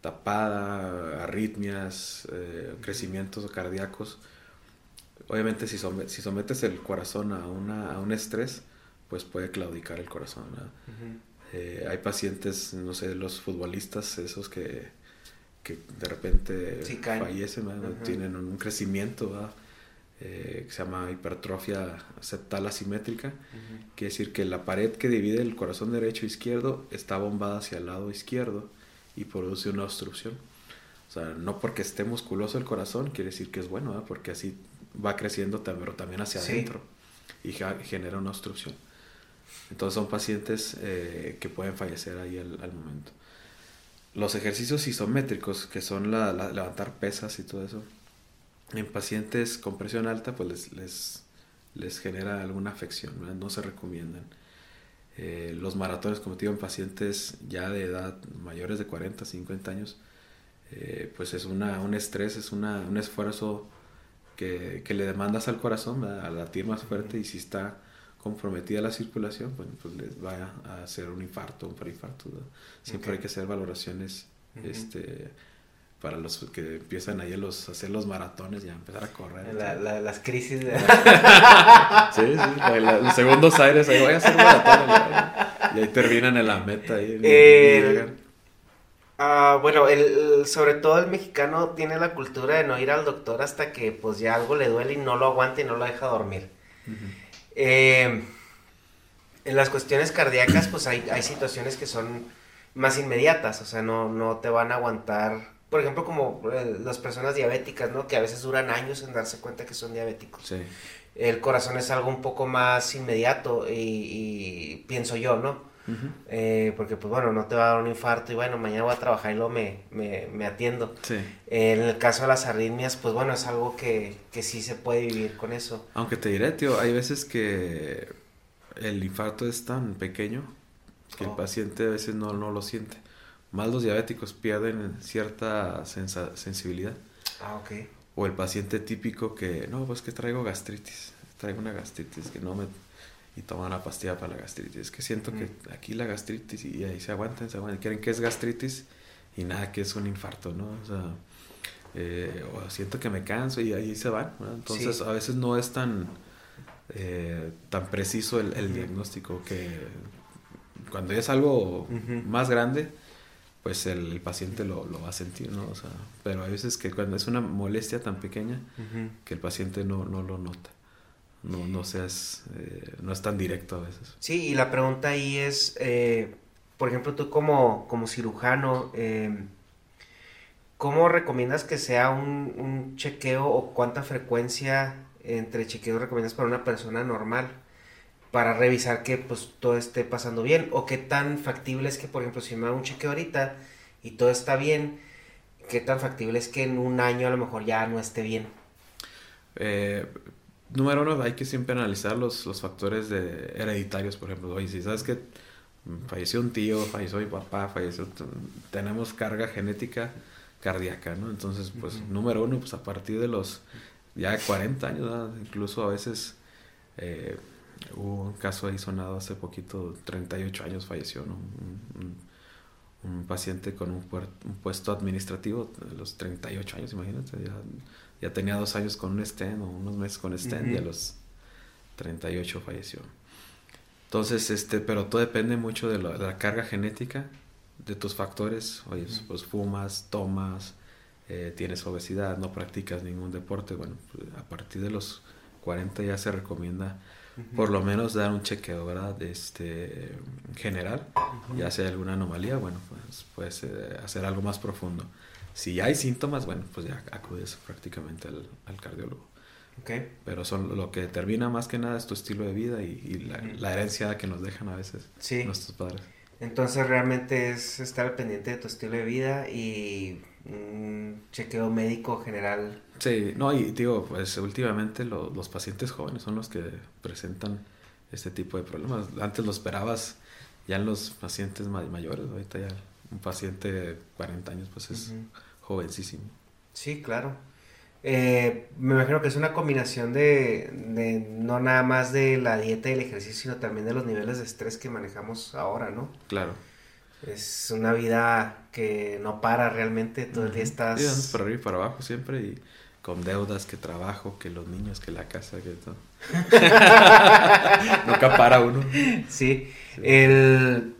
tapada, arritmias, eh, crecimientos cardíacos, obviamente si sometes el corazón a, una, a un estrés, pues puede claudicar el corazón. Eh, hay pacientes, no sé, los futbolistas, esos que, que de repente fallecen, tienen un crecimiento eh, que se llama hipertrofia septal asimétrica, quiere decir que la pared que divide el corazón derecho e izquierdo está bombada hacia el lado izquierdo y produce una obstrucción. O sea, no porque esté musculoso el corazón quiere decir que es bueno, porque así va creciendo, pero también hacia adentro y genera una obstrucción. Entonces son pacientes eh, que pueden fallecer ahí al, momento. Los ejercicios isométricos, que son levantar pesas y todo eso, en pacientes con presión alta, pues les, les, les genera alguna afección, no se recomiendan. Eh, los maratones, como digo, en pacientes ya de edad mayores de 40, 50 años, eh, pues es una, un estrés, es una, un esfuerzo que, que, le demandas al corazón a latir más fuerte y si está comprometida la circulación, bueno, pues les va a hacer un infarto, un perinfarto. Siempre hay que hacer valoraciones este, para los que empiezan ahí a, los, hacer los maratones y a empezar a correr. las crisis de... sí, sí, los segundos aires, ahí voy a hacer maratones. Y ahí terminan en la meta. Ahí, ah, bueno, el, sobre todo el mexicano tiene la cultura de no ir al doctor hasta que pues ya algo le duele y no lo aguanta y no lo deja dormir. Eh, en las cuestiones cardíacas, pues hay, hay, situaciones que son más inmediatas, o sea, no, no te van a aguantar, por ejemplo, como eh, las personas diabéticas, ¿no? Que a veces duran años en darse cuenta que son diabéticos. Sí. El corazón es algo un poco más inmediato y, y pienso yo, ¿no? Eh, porque pues bueno, no te va a dar un infarto y bueno, mañana voy a trabajar y luego me, me, atiendo. en el caso de las arritmias, pues bueno, es algo que, que sí se puede vivir con eso. Aunque te diré, tío, hay veces que el infarto es tan pequeño que el oh. paciente a veces no, no lo siente. Más los diabéticos pierden cierta sensibilidad. Ah, ok. O el paciente típico que, no, pues que traigo gastritis, traigo una gastritis que no me y toman una pastilla para la gastritis. Es que siento que aquí la gastritis y ahí se aguantan, se aguantan. Quieren que es gastritis y nada que es un infarto, ¿no? O sea, eh, o siento que me canso y ahí se van. Entonces a veces no es tan, eh, tan preciso el, diagnóstico que cuando es algo más grande, pues el, paciente lo, lo, va a sentir, ¿no? O sea, pero hay veces que cuando es una molestia tan pequeña que el paciente no, no lo nota no, no seas, eh, no es tan directo a veces. Sí, y la pregunta ahí es, eh, por ejemplo, tú como, como cirujano, eh, ¿cómo recomiendas que sea un, un, chequeo o cuánta frecuencia entre chequeos recomiendas para una persona normal? Para revisar que pues todo esté pasando bien. O qué tan factible es que, por ejemplo, si me hago un chequeo ahorita y todo está bien, qué tan factible es que en un año a lo mejor ya no esté bien. Eh, número uno, hay que siempre analizar los, los factores de hereditarios, por ejemplo. Oye, si sabes que falleció un tío, falleció mi papá, falleció, tenemos carga genética cardíaca, ¿no? Entonces, pues, número uno, pues a partir de los ya de 40 años, incluso a veces eh, hubo un caso ahí sonado hace poquito, 38 años falleció, ¿no? Un, paciente con un, un, puesto administrativo de los 38 años, imagínate, ya ya tenía dos años con un stent o unos meses con stent y a los 38 falleció. Entonces, este, pero todo depende mucho de, la carga genética, de tus factores. Oye, pues fumas, tomas, eh, tienes obesidad, no practicas ningún deporte. Bueno, pues, a partir de los 40 ya se recomienda por lo menos dar un chequeo, ¿verdad? Este, general. Ya si hay alguna anomalía, bueno, pues puedes eh, hacer algo más profundo. Si hay síntomas, bueno, pues ya acudes prácticamente al, cardiólogo. Okay. Pero son, lo que determina más que nada es tu estilo de vida y, la, herencia que nos dejan a veces nuestros padres. Entonces realmente es estar pendiente de tu estilo de vida y un chequeo médico general. Sí, no, y digo, pues últimamente los pacientes jóvenes son los que presentan este tipo de problemas. Antes lo esperabas ya en los pacientes mayores, ahorita ya un paciente de 40 años pues es jovencísimo. Sí, claro. Eh, me imagino que es una combinación de, no nada más de la dieta y el ejercicio, sino también de los niveles de estrés que manejamos ahora, ¿no? Claro. Es una vida que no para realmente, todo el día estás... Sí, para arriba y para abajo siempre y con deudas, que trabajo, que los niños, que la casa, que todo. Nunca para uno. Sí. El...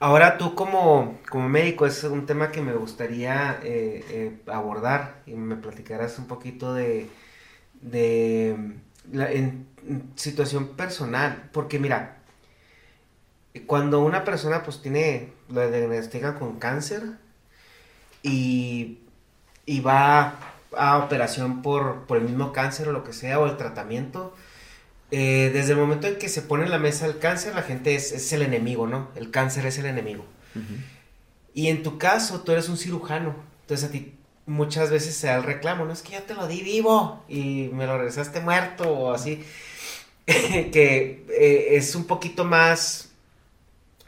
Ahora tú como, como médico es un tema que me gustaría eh, eh, abordar y me platicarás un poquito de, la situación personal, porque mira, cuando una persona pues tiene, lo diagnostican con cáncer y, y va a operación por, por el mismo cáncer o lo que sea, o el tratamiento, eh, desde el momento en que se pone en la mesa el cáncer, la gente es, es el enemigo, ¿no? El cáncer es el enemigo. Y en tu caso, tú eres un cirujano. Entonces a ti muchas veces se da el reclamo, no es que ya te lo di vivo y me lo regresaste muerto o así. que eh, es un poquito más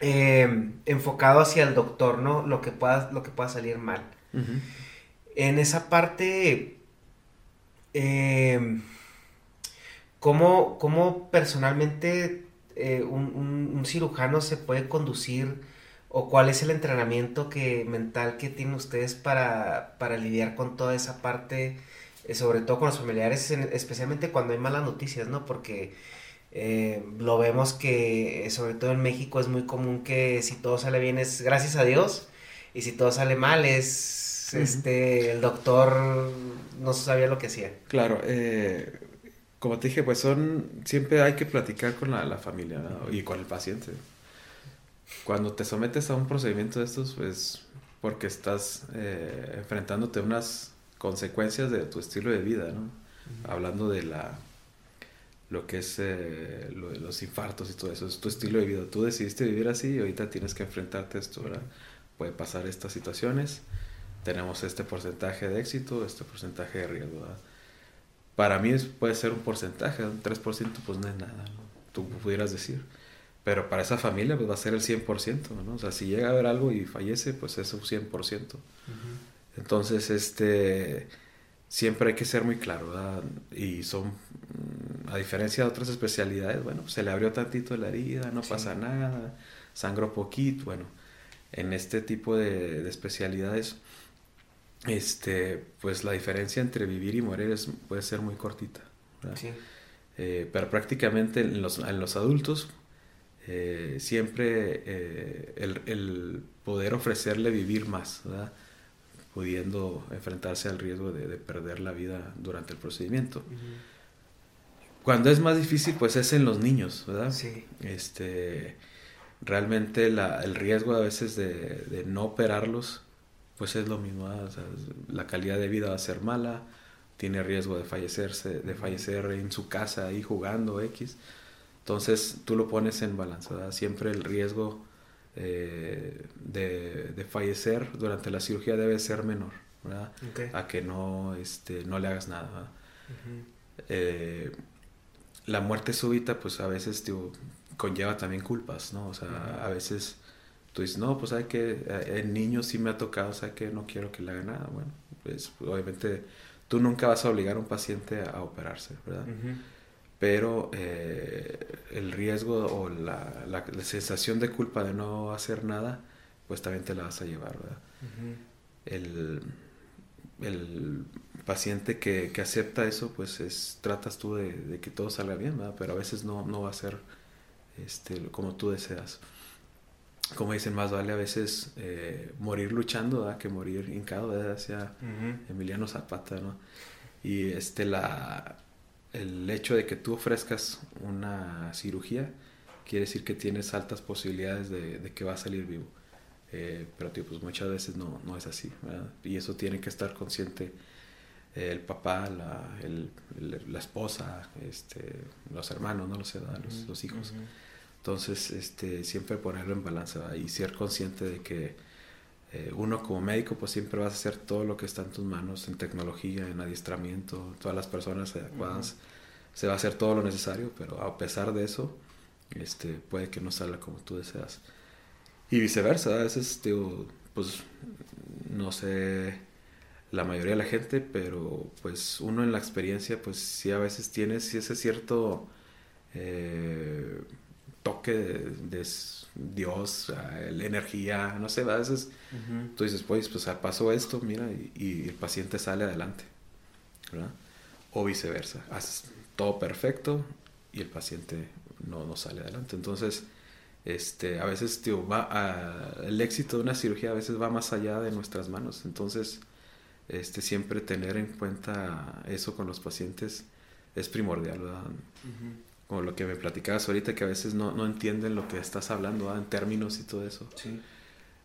eh, enfocado hacia el doctor, ¿no? Lo que pueda, lo que pueda salir mal. En esa parte... Eh, ¿Cómo, personalmente eh, un, cirujano se puede conducir o cuál es el entrenamiento que, mental que tienen ustedes para, lidiar con toda esa parte, eh, sobre todo con los familiares, especialmente cuando hay malas noticias, ¿no? Porque eh, lo vemos que, sobre todo en México, es muy común que si todo sale bien es gracias a Dios y si todo sale mal es este el doctor no sabía lo que hacía. Claro, eh, como te dije, pues son, siempre hay que platicar con la, familia y con el paciente. Cuando te sometes a un procedimiento de estos, pues porque estás eh, enfrentándote a unas consecuencias de tu estilo de vida, ¿no? Hablando de la lo que es eh, lo los infartos y todo eso, es tu estilo de vida. Tú decidiste vivir así y ahorita tienes que enfrentarte a esto, ¿verdad? Puede pasar estas situaciones, tenemos este porcentaje de éxito, este porcentaje de riesgo, ¿verdad? Para mí puede ser un porcentaje, un 3% pues no es nada, tú pudieras decir. Pero para esa familia pues va a ser el 100%, ¿no? O sea, si llega a haber algo y fallece, pues es un 100%. Entonces, este, siempre hay que ser muy claro, ¿verdad? Y son, a diferencia de otras especialidades, bueno, se le abrió tantito la herida, no pasa nada, sangró poquito, bueno, en este tipo de, de especialidades este, pues la diferencia entre vivir y morir es, puede ser muy cortita. Eh, pero prácticamente en los, en los adultos eh, siempre eh, el, poder ofrecerle vivir más, pudiendo enfrentarse al riesgo de, perder la vida durante el procedimiento. Cuando es más difícil, pues es en los niños, ¿verdad? Este, realmente el riesgo a veces de, de no operarlos pues es lo mismo, la calidad de vida va a ser mala, tiene riesgo de fallecerse, de fallecer en su casa ahí jugando X. Entonces tú lo pones en balanza, siempre el riesgo eh, de, fallecer durante la cirugía debe ser menor, ¿verdad? A que no, este, no le hagas nada. Eh, la muerte súbita, pues a veces conlleva también culpas, ¿no? O sea, a veces tú dices, no, pues hay que, eh, en niños sí me ha tocado, sea que no quiero que le haga nada. Bueno, pues obviamente tú nunca vas a obligar a un paciente a, operarse, ¿verdad? Pero eh, el riesgo o la, la, sensación de culpa de no hacer nada, pues también te la vas a llevar, ¿verdad? el, el, paciente que, que, acepta eso, pues es, tratas tú de, de, que todo salga bien, ¿verdad? Pero a veces no, no va a ser este, como tú deseas como dicen, más vale a veces eh, morir luchando que morir hincado, hacia Emiliano Zapata, ¿no? Y este, la, el hecho de que tú ofrezcas una cirugía quiere decir que tienes altas posibilidades de, que va a salir vivo. Eh, pero tío, pues muchas veces no, no es así, ¿verdad? Y eso tiene que estar consciente el papá, la, el, la esposa, este, los hermanos, no lo sé, los, los, hijos. Entonces, este, siempre ponerlo en balanza y ser consciente de que eh, uno como médico pues siempre vas a hacer todo lo que está en tus manos, en tecnología, en adiestramiento, todas las personas adecuadas, se va a hacer todo lo necesario, pero a pesar de eso, este, puede que no salga como tú deseas. Y viceversa, a veces, digo, pues, no sé la mayoría de la gente, pero pues uno en la experiencia, pues sí a veces tienes ese cierto... Eh, toque de, Dios, la energía, no sé, a veces tú dices, pues, pues pasó esto, mira, y, el paciente sale adelante, ¿verdad? O viceversa. todo perfecto y el paciente no, no sale adelante. Entonces, este, a veces tío, va a, el éxito de una cirugía a veces va más allá de nuestras manos. Entonces, este, siempre tener en cuenta eso con los pacientes es primordial, ¿verdad? Como lo que me platicabas ahorita, que a veces no, no entienden lo que estás hablando en términos y todo eso. Sí.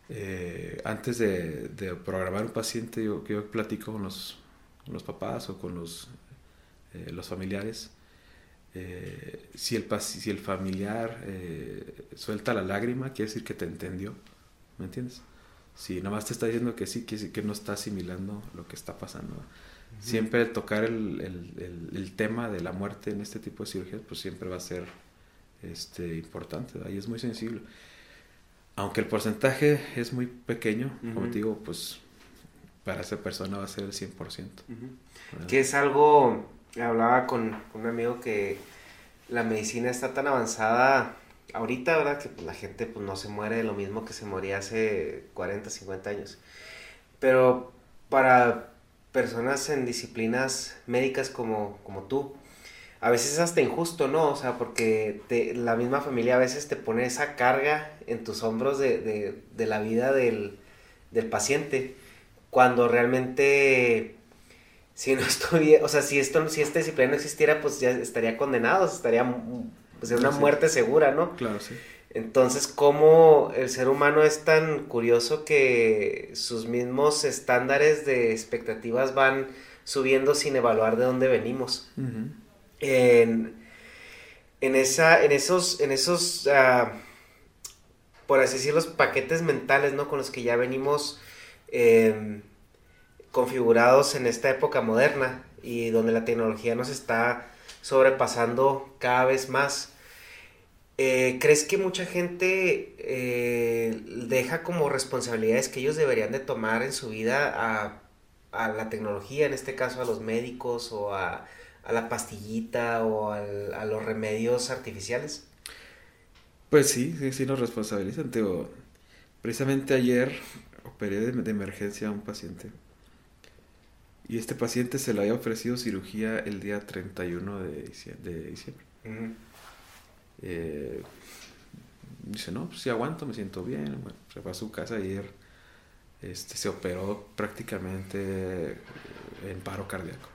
Eh, antes de, de, programar un paciente, yo, yo platico con los, con los papás o con los, eh, los familiares. Eh, si, el, si el familiar eh, suelta la lágrima, quiere decir que te entendió. ¿Me entiendes? Si nada más te está diciendo que sí, quiere decir que no está asimilando lo que está pasando. Siempre tocar el, el, el, tema de la muerte en este tipo de cirugías, pues siempre va a ser este, importante. Ahí es muy sensible aunque el porcentaje es muy pequeño, como te digo, pues para esa persona va a ser el 100%. Que es algo, hablaba con un amigo que la medicina está tan avanzada ahorita, ¿verdad? Que la gente pues, no se muere de lo mismo que se moría hace 40, 50 años. Pero para personas en disciplinas médicas como, como tú, a veces es hasta injusto, ¿no? O sea, porque te, la misma familia a veces te pone esa carga en tus hombros de, de, de la vida del, del, paciente, cuando realmente, si no estuviera, o sea, si, esto, si esta disciplina no existiera, pues ya estaría condenado, estaría pues, una muerte segura, ¿no? Claro, sí. Entonces, ¿cómo el ser humano es tan curioso que sus mismos estándares de expectativas van subiendo sin evaluar de dónde venimos? Uh -huh en, en, esa, en esos, en esos uh, por así decirlo, los paquetes mentales, ¿no? Con los que ya venimos eh, configurados en esta época moderna y donde la tecnología nos está sobrepasando cada vez más. Eh, ¿Crees que mucha gente eh, deja como responsabilidades que ellos deberían de tomar en su vida a, a la tecnología, en este caso a los médicos o a, a la pastillita o al, a los remedios artificiales? Pues sí, sí, sí nos responsabilizan. Teo. Precisamente ayer operé de, de, emergencia a un paciente. Y este paciente se le había ofrecido cirugía el día 31 de diciembre. De diciembre. Uh -huh. Eh, dice, no, pues sí aguanto, me siento bien. Bueno, se fue a su casa ayer. Este, se operó prácticamente en paro cardíaco.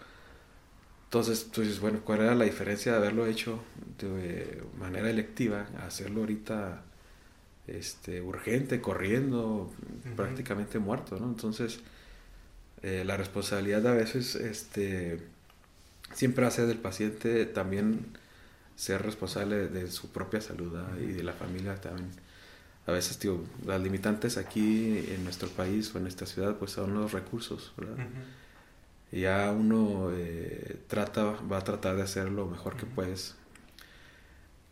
Entonces, tú dices, bueno, ¿cuál era la diferencia de haberlo hecho de manera electiva a hacerlo ahorita este, urgente, corriendo, uh -huh. prácticamente muerto, ¿no? Entonces, eh, la responsabilidad a veces este, siempre hace del paciente también ser responsable de, de su propia salud uh -huh. y de la familia también. A veces, tío, las limitantes aquí en nuestro país o en esta ciudad, pues son los recursos, ¿verdad? Uh -huh ya uno eh, trata, va a tratar de hacer lo mejor que puedes.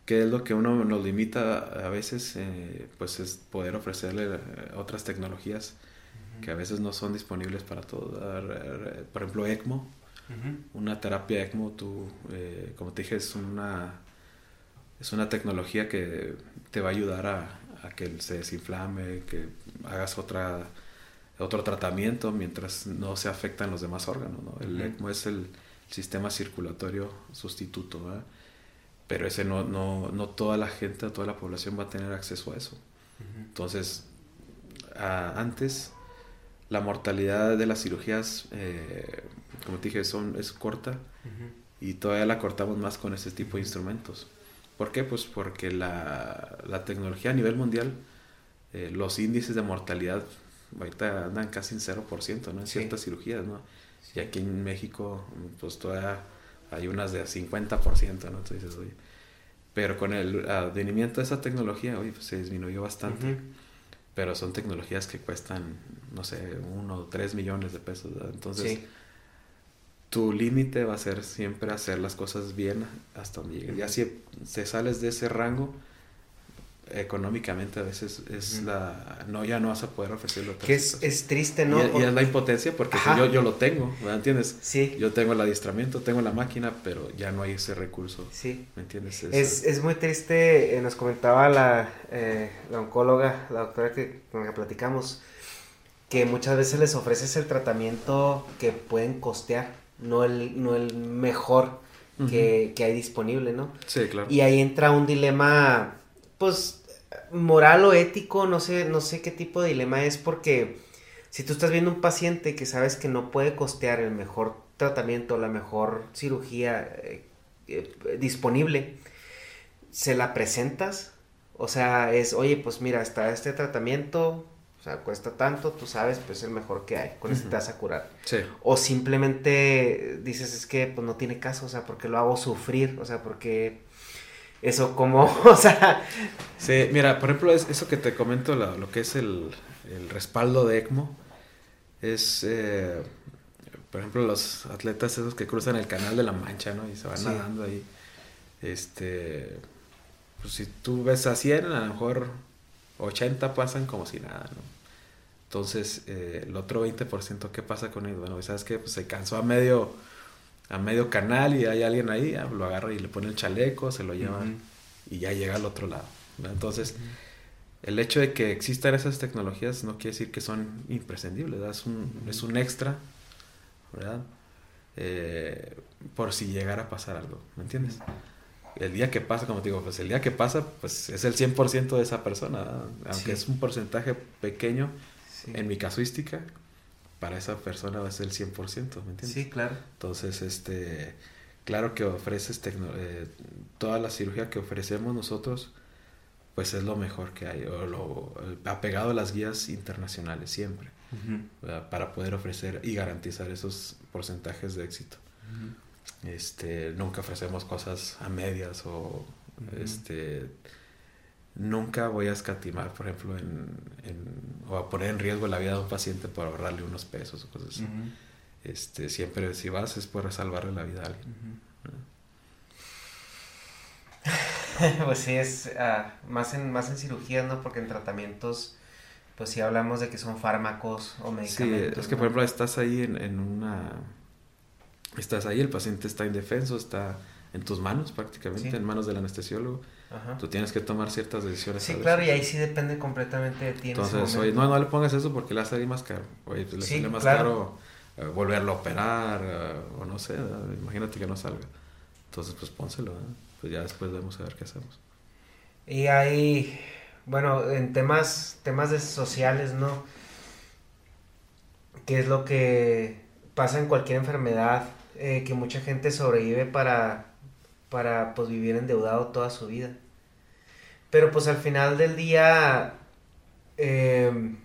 ¿Qué es lo que uno nos limita a veces? Eh, pues es poder ofrecerle eh, otras tecnologías uh -huh. que a veces no son disponibles para todos. Por ejemplo, ECMO. Uh -huh. Una terapia ECMO, tú, eh, como te dije, es una, es una tecnología que te va a ayudar a, a que se desinflame, que hagas otra otro tratamiento mientras no se afectan los demás órganos. ¿no? El uh -huh. ECMO es el sistema circulatorio sustituto, ¿verdad? pero ese no, no, no toda la gente, toda la población va a tener acceso a eso. Uh -huh. Entonces, a, antes la mortalidad de las cirugías, eh, como te dije, son, es corta uh -huh. y todavía la cortamos más con este tipo de instrumentos. ¿Por qué? Pues porque la, la tecnología a nivel mundial, eh, los índices de mortalidad ahorita andan casi en 0%, ¿no? En sí. ciertas cirugías, ¿no? Sí. Y aquí en México, pues todavía hay unas de 50%, ¿no? Entonces dices, oye, pero con el advenimiento de esa tecnología, oye, pues se disminuyó bastante. Uh -huh. Pero son tecnologías que cuestan, no sé, uno o tres millones de pesos. Entonces, sí. Tu límite va a ser siempre hacer las cosas bien hasta donde llegues. Ya si te sales de ese rango, económicamente a veces es la no ya no vas a poder ofrecerlo que es, es, triste no y, y, es la impotencia porque yo, yo lo tengo ¿me entiendes? sí. Yo tengo el adiestramiento tengo la máquina pero ya no hay ese recurso. Sí. ¿me entiendes? Es, es muy triste eh, nos comentaba la, eh, la oncóloga la doctora que, con la que platicamos que muchas veces les ofreces el tratamiento que pueden costear no el, no el mejor que, que hay disponible, ¿no? Sí, claro. Y ahí entra un dilema, pues, moral o ético, no sé, no sé qué tipo de dilema es, porque si tú estás viendo un paciente que sabes que no puede costear el mejor tratamiento, la mejor cirugía eh, eh, disponible, se la presentas, o sea, es, oye, pues mira, está este tratamiento, o sea, cuesta tanto, tú sabes, pues es el mejor que hay, con este te vas a curar. Sí. O simplemente dices, es que pues no tiene caso, o sea, porque lo hago sufrir, o sea, porque eso como, o sea... Sí, mira, por ejemplo, es, eso que te comento, lo que es el, el respaldo de ECMO, es, eh, por ejemplo, los atletas esos que cruzan el canal de la Mancha, ¿no? Y se van Sí. nadando ahí. Este, pues si tú ves a 100, a lo mejor 80 pasan como si nada, ¿no? Entonces, eh, el otro 20%, ¿qué pasa con él? Bueno, ¿sabes qué? Pues se cansó a medio, a medio canal y hay alguien ahí, ah, lo agarra y le pone el chaleco, se lo lleva y ya llega al otro lado. ¿verdad? Entonces, el hecho de que existan esas tecnologías no quiere decir que son imprescindibles, ¿verdad? Es un, es un extra, ¿verdad? Eh, por si llegara a pasar algo, ¿me entiendes? El día que pasa, como te digo, pues el día que pasa, pues es el 100% de esa persona, ¿verdad? aunque Sí. es un porcentaje pequeño, Sí, en mi casuística, para esa persona va a ser el 100%, ¿me entiendes? sí claro. Entonces, este, claro que ofreces eh, toda la cirugía que ofrecemos nosotros, pues es lo mejor que hay, o lo, apegado a las guías internacionales siempre, para poder ofrecer y garantizar esos porcentajes de éxito. Este, nunca ofrecemos cosas a medias o este nunca voy a escatimar, por ejemplo, en, en- o a poner en riesgo la vida de un paciente por ahorrarle unos pesos o cosas así. Este, siempre si vas es por salvarle la vida a alguien. pues sí, es ah, más, en, más en cirugías, ¿no? Porque en tratamientos, pues sí hablamos de que son fármacos o Sí, medicamentos. es que ¿no? por ejemplo estás ahí en, en una... Estás ahí, el paciente está indefenso, está en tus manos prácticamente, Sí. en manos del anestesiólogo. Ajá. Tú tienes que tomar ciertas decisiones. Sí, claro, y ahí sí depende completamente de ti en Entonces, oye, no, no le pongas eso porque le va a salir más caro. Oye, pues le Sí, sale más claro. caro eh, volverlo a operar eh, o no sé, ¿verdad? imagínate que no salga. Entonces, pues pónselo, ¿verdad? pues ya después vemos a ver qué hacemos. Y hay, bueno, en temas, temas de sociales, ¿no? ¿Qué es lo que pasa en cualquier enfermedad? Eh, que mucha gente sobrevive para, para, pues, vivir endeudado toda su vida. Pero, pues, al final del día, eh,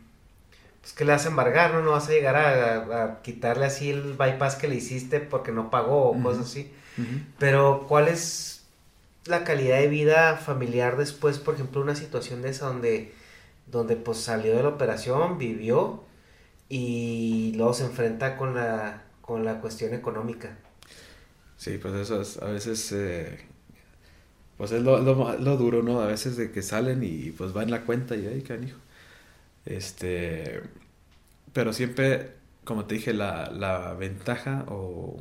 pues, ¿qué le vas a embargar, no? No vas a llegar a, a- a quitarle así el bypass que le hiciste porque no pagó o cosas así. Pero, ¿cuál es la calidad de vida familiar después, por ejemplo, una situación de esa donde, donde pues salió de la operación, vivió y luego se enfrenta con la, con la cuestión económica? Sí, pues eso es, a veces, eh, pues es lo, lo, lo duro, ¿no? A veces de que salen y pues va en la cuenta y, ay, canijo. Este, pero siempre, como te dije, la, la ventaja o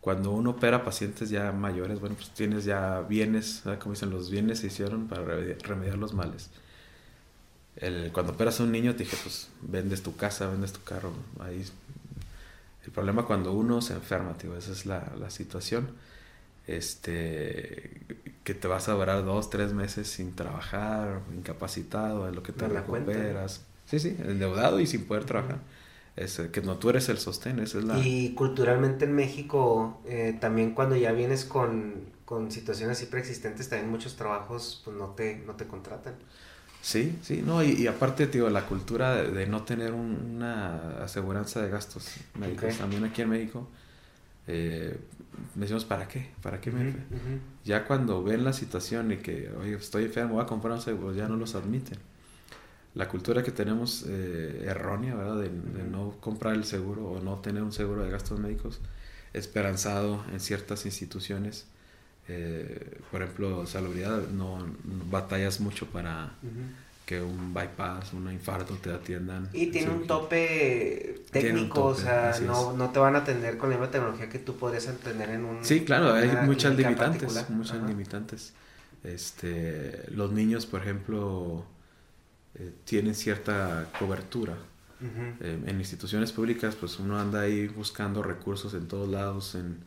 cuando uno opera pacientes ya mayores, bueno, pues tienes ya bienes, ¿verdad? como dicen, los bienes se hicieron para remedi- remediar los males. El, cuando operas a un niño, te dije, pues vendes tu casa, vendes tu carro, ahí el problema cuando uno se enferma, tío, esa es la, la situación. Este, que te vas a durar dos, tres meses sin trabajar, incapacitado, en lo que te recuperas. Sí, sí, endeudado y sin poder trabajar. Es, eh, que no tú eres el sostén, esa es la... Y culturalmente en México, eh, también cuando ya vienes con, con situaciones así preexistentes, también muchos trabajos pues no te, no te contratan. Sí, sí, no, y, y aparte, tío, la cultura de, de no tener un- una aseguranza de gastos médicos. Ok. También aquí en México, eh, decimos, ¿para qué? ¿Para qué me ujú. Ya cuando ven la situación y que, oye, estoy enfermo, voy a comprar un seguro, ya no los admiten. La cultura que tenemos eh, errónea, ¿verdad? De, de no comprar el seguro o no tener un seguro de gastos médicos, esperanzado en ciertas instituciones. Eh, por ejemplo, salubridad, no, no batallas mucho para que un bypass, un infarto te atiendan. Y en tiene un tope un técnico, o sea, no, no te van a atender con la misma tecnología que tú podrías tener en un... Sí, claro, hay muchas limitantes, particular. muchas Ajá. limitantes. Este, los niños, por ejemplo, eh, tienen cierta cobertura. Eh, en instituciones públicas, pues uno anda ahí buscando recursos en todos lados, en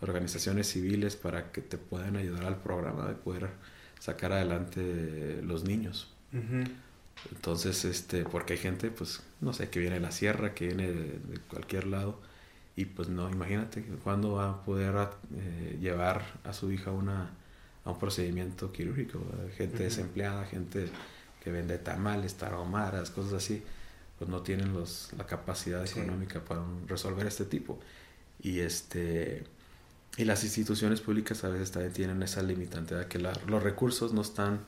organizaciones civiles para que te puedan ayudar al programa de poder sacar adelante los niños. Entonces, este, porque hay gente, pues, no sé, que viene de la sierra, que viene de, cualquier lado, y pues no, imagínate cuándo va a poder eh, llevar a su hija una, a un procedimiento quirúrgico. Gente desempleada, gente que vende tamales, taromaras, cosas así, pues no tienen los, la capacidad económica para resolver este tipo. Y este y las instituciones públicas a veces también tienen esa limitante de que los recursos no están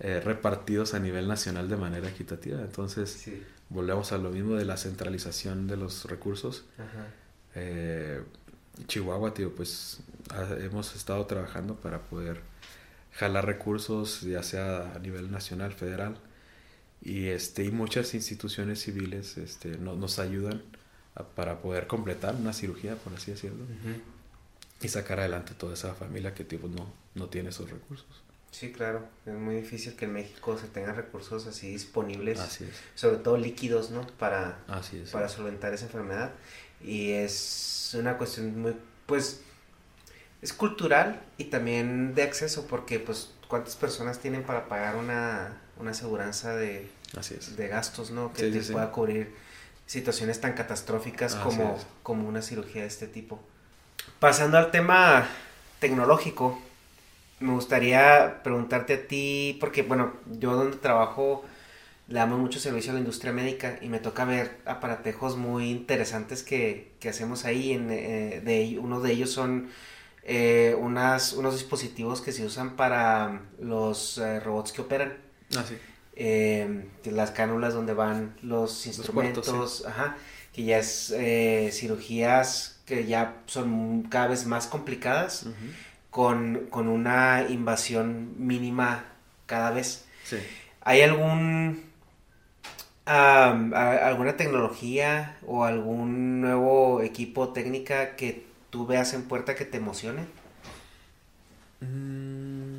eh, repartidos a nivel nacional de manera equitativa. Entonces, volvemos a lo mismo de la centralización de los recursos. Eh, Chihuahua, tío, pues hemos estado trabajando para poder jalar recursos, ya sea a nivel nacional, federal, y, este, y muchas instituciones civiles este, nos ayudan para poder completar una cirugía, por así decirlo, y sacar adelante toda esa familia que tipo, no, no tiene esos recursos. Sí, claro, es muy difícil que en México se tengan recursos así disponibles, sobre todo líquidos, ¿no? Para, para solventar esa enfermedad. Y es una cuestión muy, pues, es cultural y también de acceso, porque pues cuántas personas tienen para pagar una, una aseguranza de, de gastos, ¿no? Que te pueda cubrir situaciones tan catastróficas como, como una cirugía de este tipo. Pasando al tema tecnológico, me gustaría preguntarte a ti, porque bueno, yo donde trabajo le damos mucho servicio a la industria médica y me toca ver aparatejos muy interesantes que, hacemos ahí. En, eh, de, uno de ellos son eh, unas, unos dispositivos que se usan para los eh, robots que operan. Ah, sí. las cánulas donde van los instrumentos, ajá, que ya es cirugías que ya son cada vez más complicadas con, una invasión mínima cada vez. ¿Hay algún alguna tecnología o algún nuevo equipo técnica que tú veas en puerta que te emocione? Mm,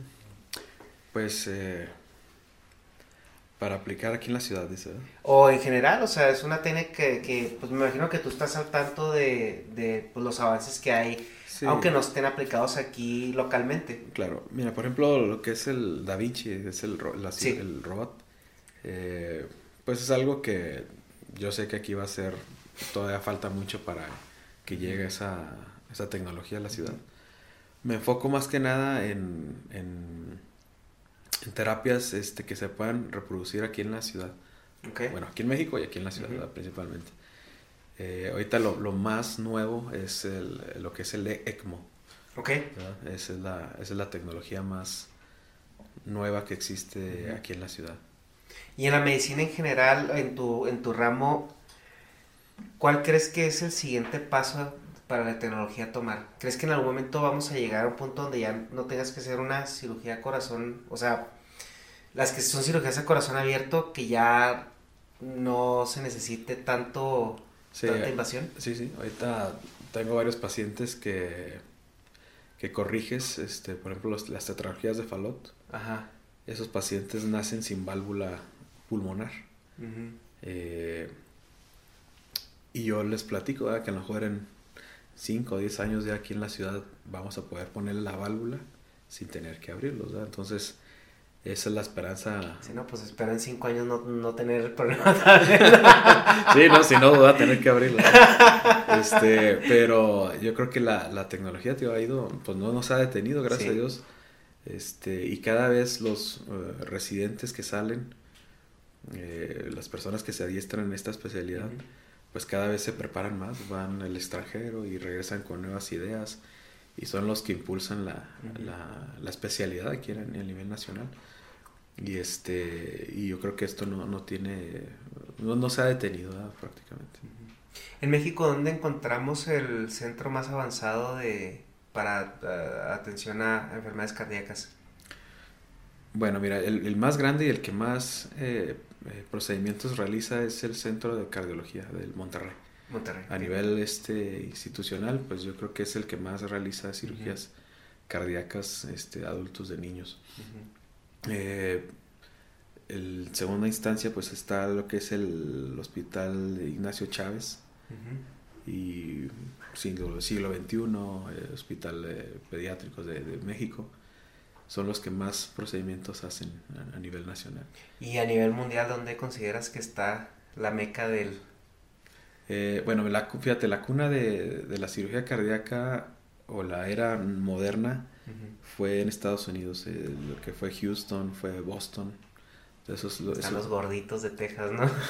pues eh, para aplicar aquí en la ciudad, dice. O en general, o sea, es una técnica que, pues me imagino que tú estás al tanto de, de pues, los avances que hay aunque no estén aplicados aquí localmente. Claro, mira, por ejemplo, lo que es el Da Vinci, es el, el robot, eh, pues es algo que yo sé que aquí va a ser, todavía falta mucho para que llegue esa, esa tecnología a la ciudad. Me enfoco más que nada en, en, terapias este, que se puedan reproducir aquí en la ciudad. Bueno, aquí en México y aquí en la ciudad principalmente. Eh, ahorita lo, lo, más nuevo es el, lo que es el ECMO. Ok. Esa es, la, esa es la tecnología más nueva que existe aquí en la ciudad. Y en la medicina en general, en tu, en tu ramo, ¿cuál crees que es el siguiente paso para la tecnología tomar? ¿Crees que en algún momento vamos a llegar a un punto donde ya no tengas que hacer una cirugía a corazón? O sea, las que son cirugías a corazón abierto, que ya no se necesite tanto ¿Tanta eh, invasión? Sí, sí. Ahorita tengo varios pacientes que, que corriges, este, por ejemplo, las tetralogías de Falot. Ajá. Esos pacientes nacen sin válvula pulmonar. Eh, y yo les platico que a lo mejor en 5 o 10 años ya aquí en la ciudad vamos a poder poner la válvula sin tener que abrirlos. Entonces, esa es la esperanza. Si no, pues espera en cinco años no, no tener problemas. sí, no, si no, va a tener que abrirlo. Este, pero yo creo que la, la tecnología tío, ha ido, pues no nos ha detenido, gracias a Dios. Este, y cada vez los eh, residentes que salen, eh, las personas que se adiestran en esta especialidad, pues cada vez se preparan más, van al extranjero y regresan con nuevas ideas y son los que impulsan la, la, la especialidad aquí en, el nivel nacional. Y este y yo creo que esto no, no tiene, no, se ha detenido prácticamente. En México, ¿dónde encontramos el centro más avanzado de para eh, atención a enfermedades cardíacas? Bueno, mira, el, el más grande y el que más eh, eh, procedimientos realiza es el Centro de Cardiología del Monterrey. Monterrey. A nivel este institucional, pues yo creo que es el que más realiza cirugías cardíacas este, adultos de niños. Eh, en segunda instancia pues está lo que es el hospital Ignacio Chávez y siglo, siglo XXI, eh, Hospital Pediátricos de, de México, son los que más procedimientos hacen a, a nivel nacional. Y a nivel mundial, ¿dónde consideras que está la meca del... Eh, bueno, la, fíjate, la cuna de, de la cirugía cardíaca o la era moderna fue en Estados Unidos, eh, lo que fue Houston, fue Boston. Esos, Están esos- los gorditos de Texas, ¿no?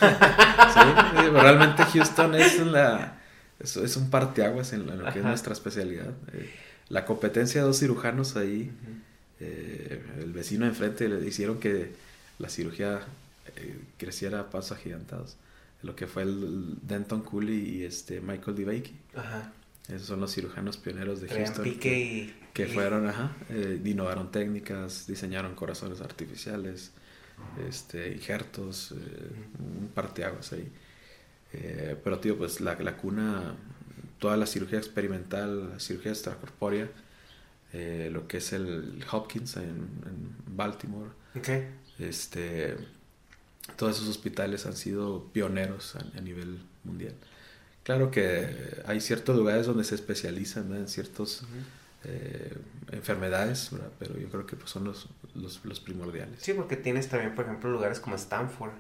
Sí, realmente Houston es la es, es un parteaguas en, lo- en lo que es nuestra especialidad. Eh, la competencia de dos cirujanos ahí, eh, el vecino de enfrente le hicieron que la cirugía eh, creciera a pasos agigantados. Lo que fue el Denton Cooley y este Michael DeBakey. Ajá. Esos son los cirujanos pioneros de Houston. pique que- y... que y- fueron, ajá, eh, innovaron técnicas, diseñaron corazones artificiales, este, injertos, eh, un parteaguas ahí. Eh, pero, tío, pues la, la cuna, toda la cirugía experimental, la cirugía extracorpórea, eh, lo que es el Hopkins en, en Baltimore, este, todos esos hospitales han sido pioneros a, a nivel mundial. Claro que hay ciertos lugares donde se especializan en ciertas enfermedades, ¿verdad? pero yo creo que pues, son los, los, los primordiales. Sí, porque tienes también, por ejemplo, lugares como Stanford.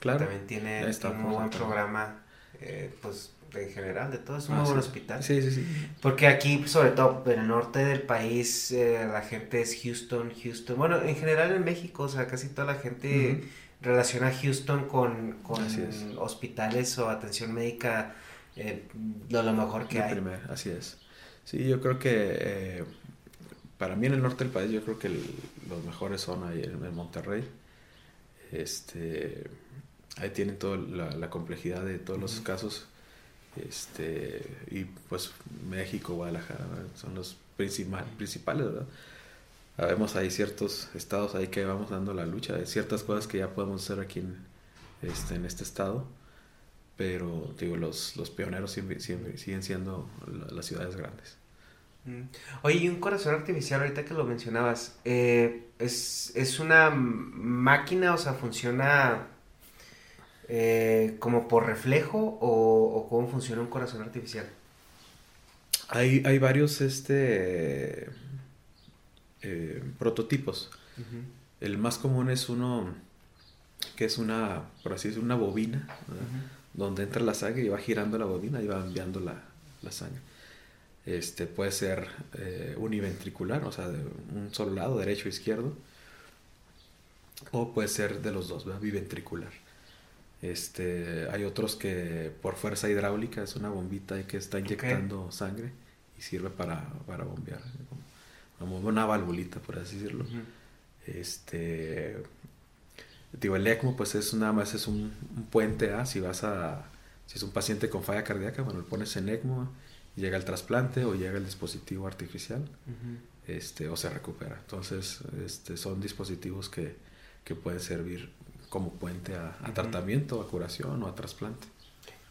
Claro. También tiene un Stanford, muy buen programa, eh, pues, en general, de todo. Es un Ah, muy buen sí. hospital. Sí, sí, sí. Porque aquí, sobre todo en el norte del país, eh, la gente es Houston, Houston. Bueno, en general en México, o sea, casi toda la gente relaciona Houston con, con hospitales o atención médica eh, lo mejor que hay. primer, así es. Sí, yo creo que eh, para mí en el norte del país, yo creo que el- los mejores son ahí en, en Monterrey. Este, ahí tienen toda la, la complejidad de todos los casos. Este, y pues México, Guadalajara, son los principal- principales, ¿verdad? Sabemos hay ciertos estados ahí que vamos dando la lucha, hay ciertas cosas que ya podemos hacer aquí en este, en este estado, pero digo, los, los pioneros siempre, siempre siguen siendo la- las ciudades grandes. Mm. Oye, y un corazón artificial, ahorita que lo mencionabas, eh, ¿es, es una máquina, o sea, funciona eh, como por reflejo o, o cómo funciona un corazón artificial? Hay, hay varios este, eh, prototipos. El más común es uno que es una, por así decirlo, una bobina, donde entra la sangre y va girando la bobina y va enviando la, la sangre. Este puede ser eh, univentricular, o sea, de un solo lado, derecho o izquierdo, o puede ser de los dos, ¿verdad? biventricular. Este, hay otros que por fuerza hidráulica es una bombita que está inyectando sangre y sirve para, para bombear, como, una valvulita, por así decirlo. Este, digo, el ECMO pues es nada más es un, un puente A, si vas a, si es un paciente con falla cardíaca, bueno, le pones en ECMO llega el trasplante o llega el dispositivo artificial, este, o se recupera. Entonces, este, son dispositivos que, que pueden servir como puente a, tratamiento, a curación o a trasplante.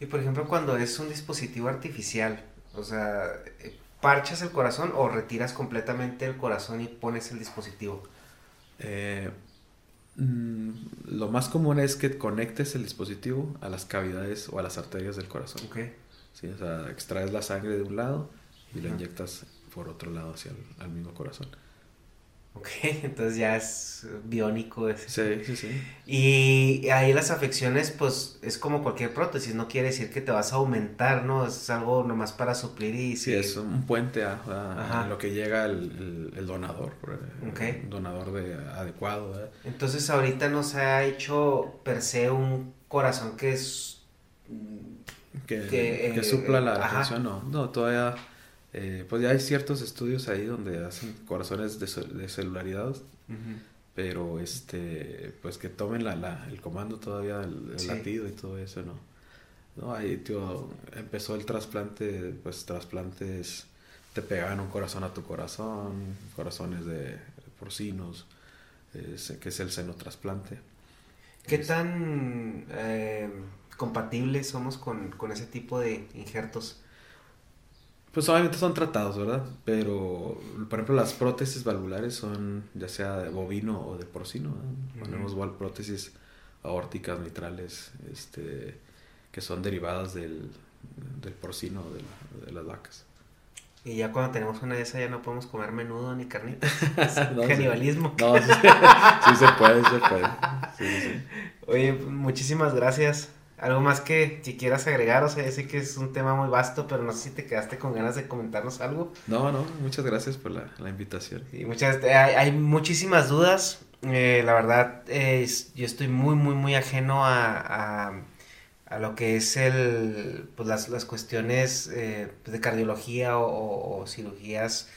Y por ejemplo, cuando es un dispositivo artificial, o sea, eh, ¿parchas el corazón o retiras completamente el corazón y pones el dispositivo? Eh, mm, lo más común es que conectes el dispositivo a las cavidades o a las arterias del corazón. Ok. Sí, o sea, extraes la sangre de un lado y la inyectas por otro lado hacia el al mismo corazón. Ok, entonces ya es biónico. ese. Sí, sí, sí. Y ahí las afecciones, pues es como cualquier prótesis, no quiere decir que te vas a aumentar, ¿no? Es algo nomás para suplir y Sí, es un puente a, a- Ajá. a lo que llega el, el- el donador. eh, Ok. Un donador de, adecuado. Entonces ahorita no se ha hecho per se un corazón que es... Que, Que, que eh, supla la ajá. función, no. No, todavía. Eh, pues ya hay ciertos estudios ahí donde hacen corazones des- descelularizados. pero este pues que tomen la, la- el comando todavía el, el Sí. latido y todo eso no no ahí tío, empezó el trasplante pues trasplantes te pegaban un corazón a tu corazón corazones de porcinos que es el seno trasplante ¿Qué tan eh, compatibles somos con, con ese tipo de injertos? Pues obviamente son tratados, ¿verdad? Pero, por ejemplo, las prótesis valvulares son ya sea de bovino o de porcino. Ponemos val- prótesis aórticas mitrales este, que son derivadas del, del porcino de, la, de las vacas. Y ya cuando tenemos una de esas ya no podemos comer menudo ni carnitas. no, Canibalismo. No, sí, sí, se puede, se puede. Sí, sí. Oye, muchísimas gracias. Algo más que si quieras agregar, o sea, sé que es un tema muy vasto, pero no sé si te quedaste con ganas de comentarnos algo. No, no, muchas gracias por la, la invitación. Y muchas, hay, hay muchísimas dudas. Eh, la verdad, eh, yo estoy muy, muy, muy ajeno a, a, a lo que es el, pues las, las cuestiones eh, de cardiología o, o, o cirugías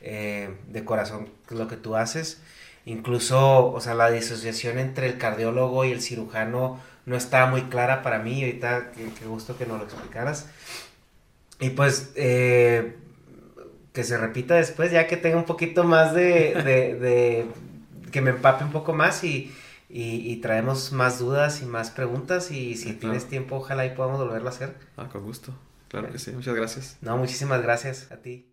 eh, de corazón, lo que tú haces. Incluso, o sea, la disociación entre el cardiólogo y el cirujano no estaba muy clara para mí. Ahorita, qué, qué gusto que nos lo explicaras. Y pues, eh, que se repita después, ya que tenga un poquito más de, de, de que me empape un poco más y, y, y, traemos más dudas y más preguntas. Y si sí, tienes claro. tiempo, ojalá y podamos volverlo a hacer. Ah, con gusto. Claro que sí. Muchas gracias. No, muchísimas gracias a ti.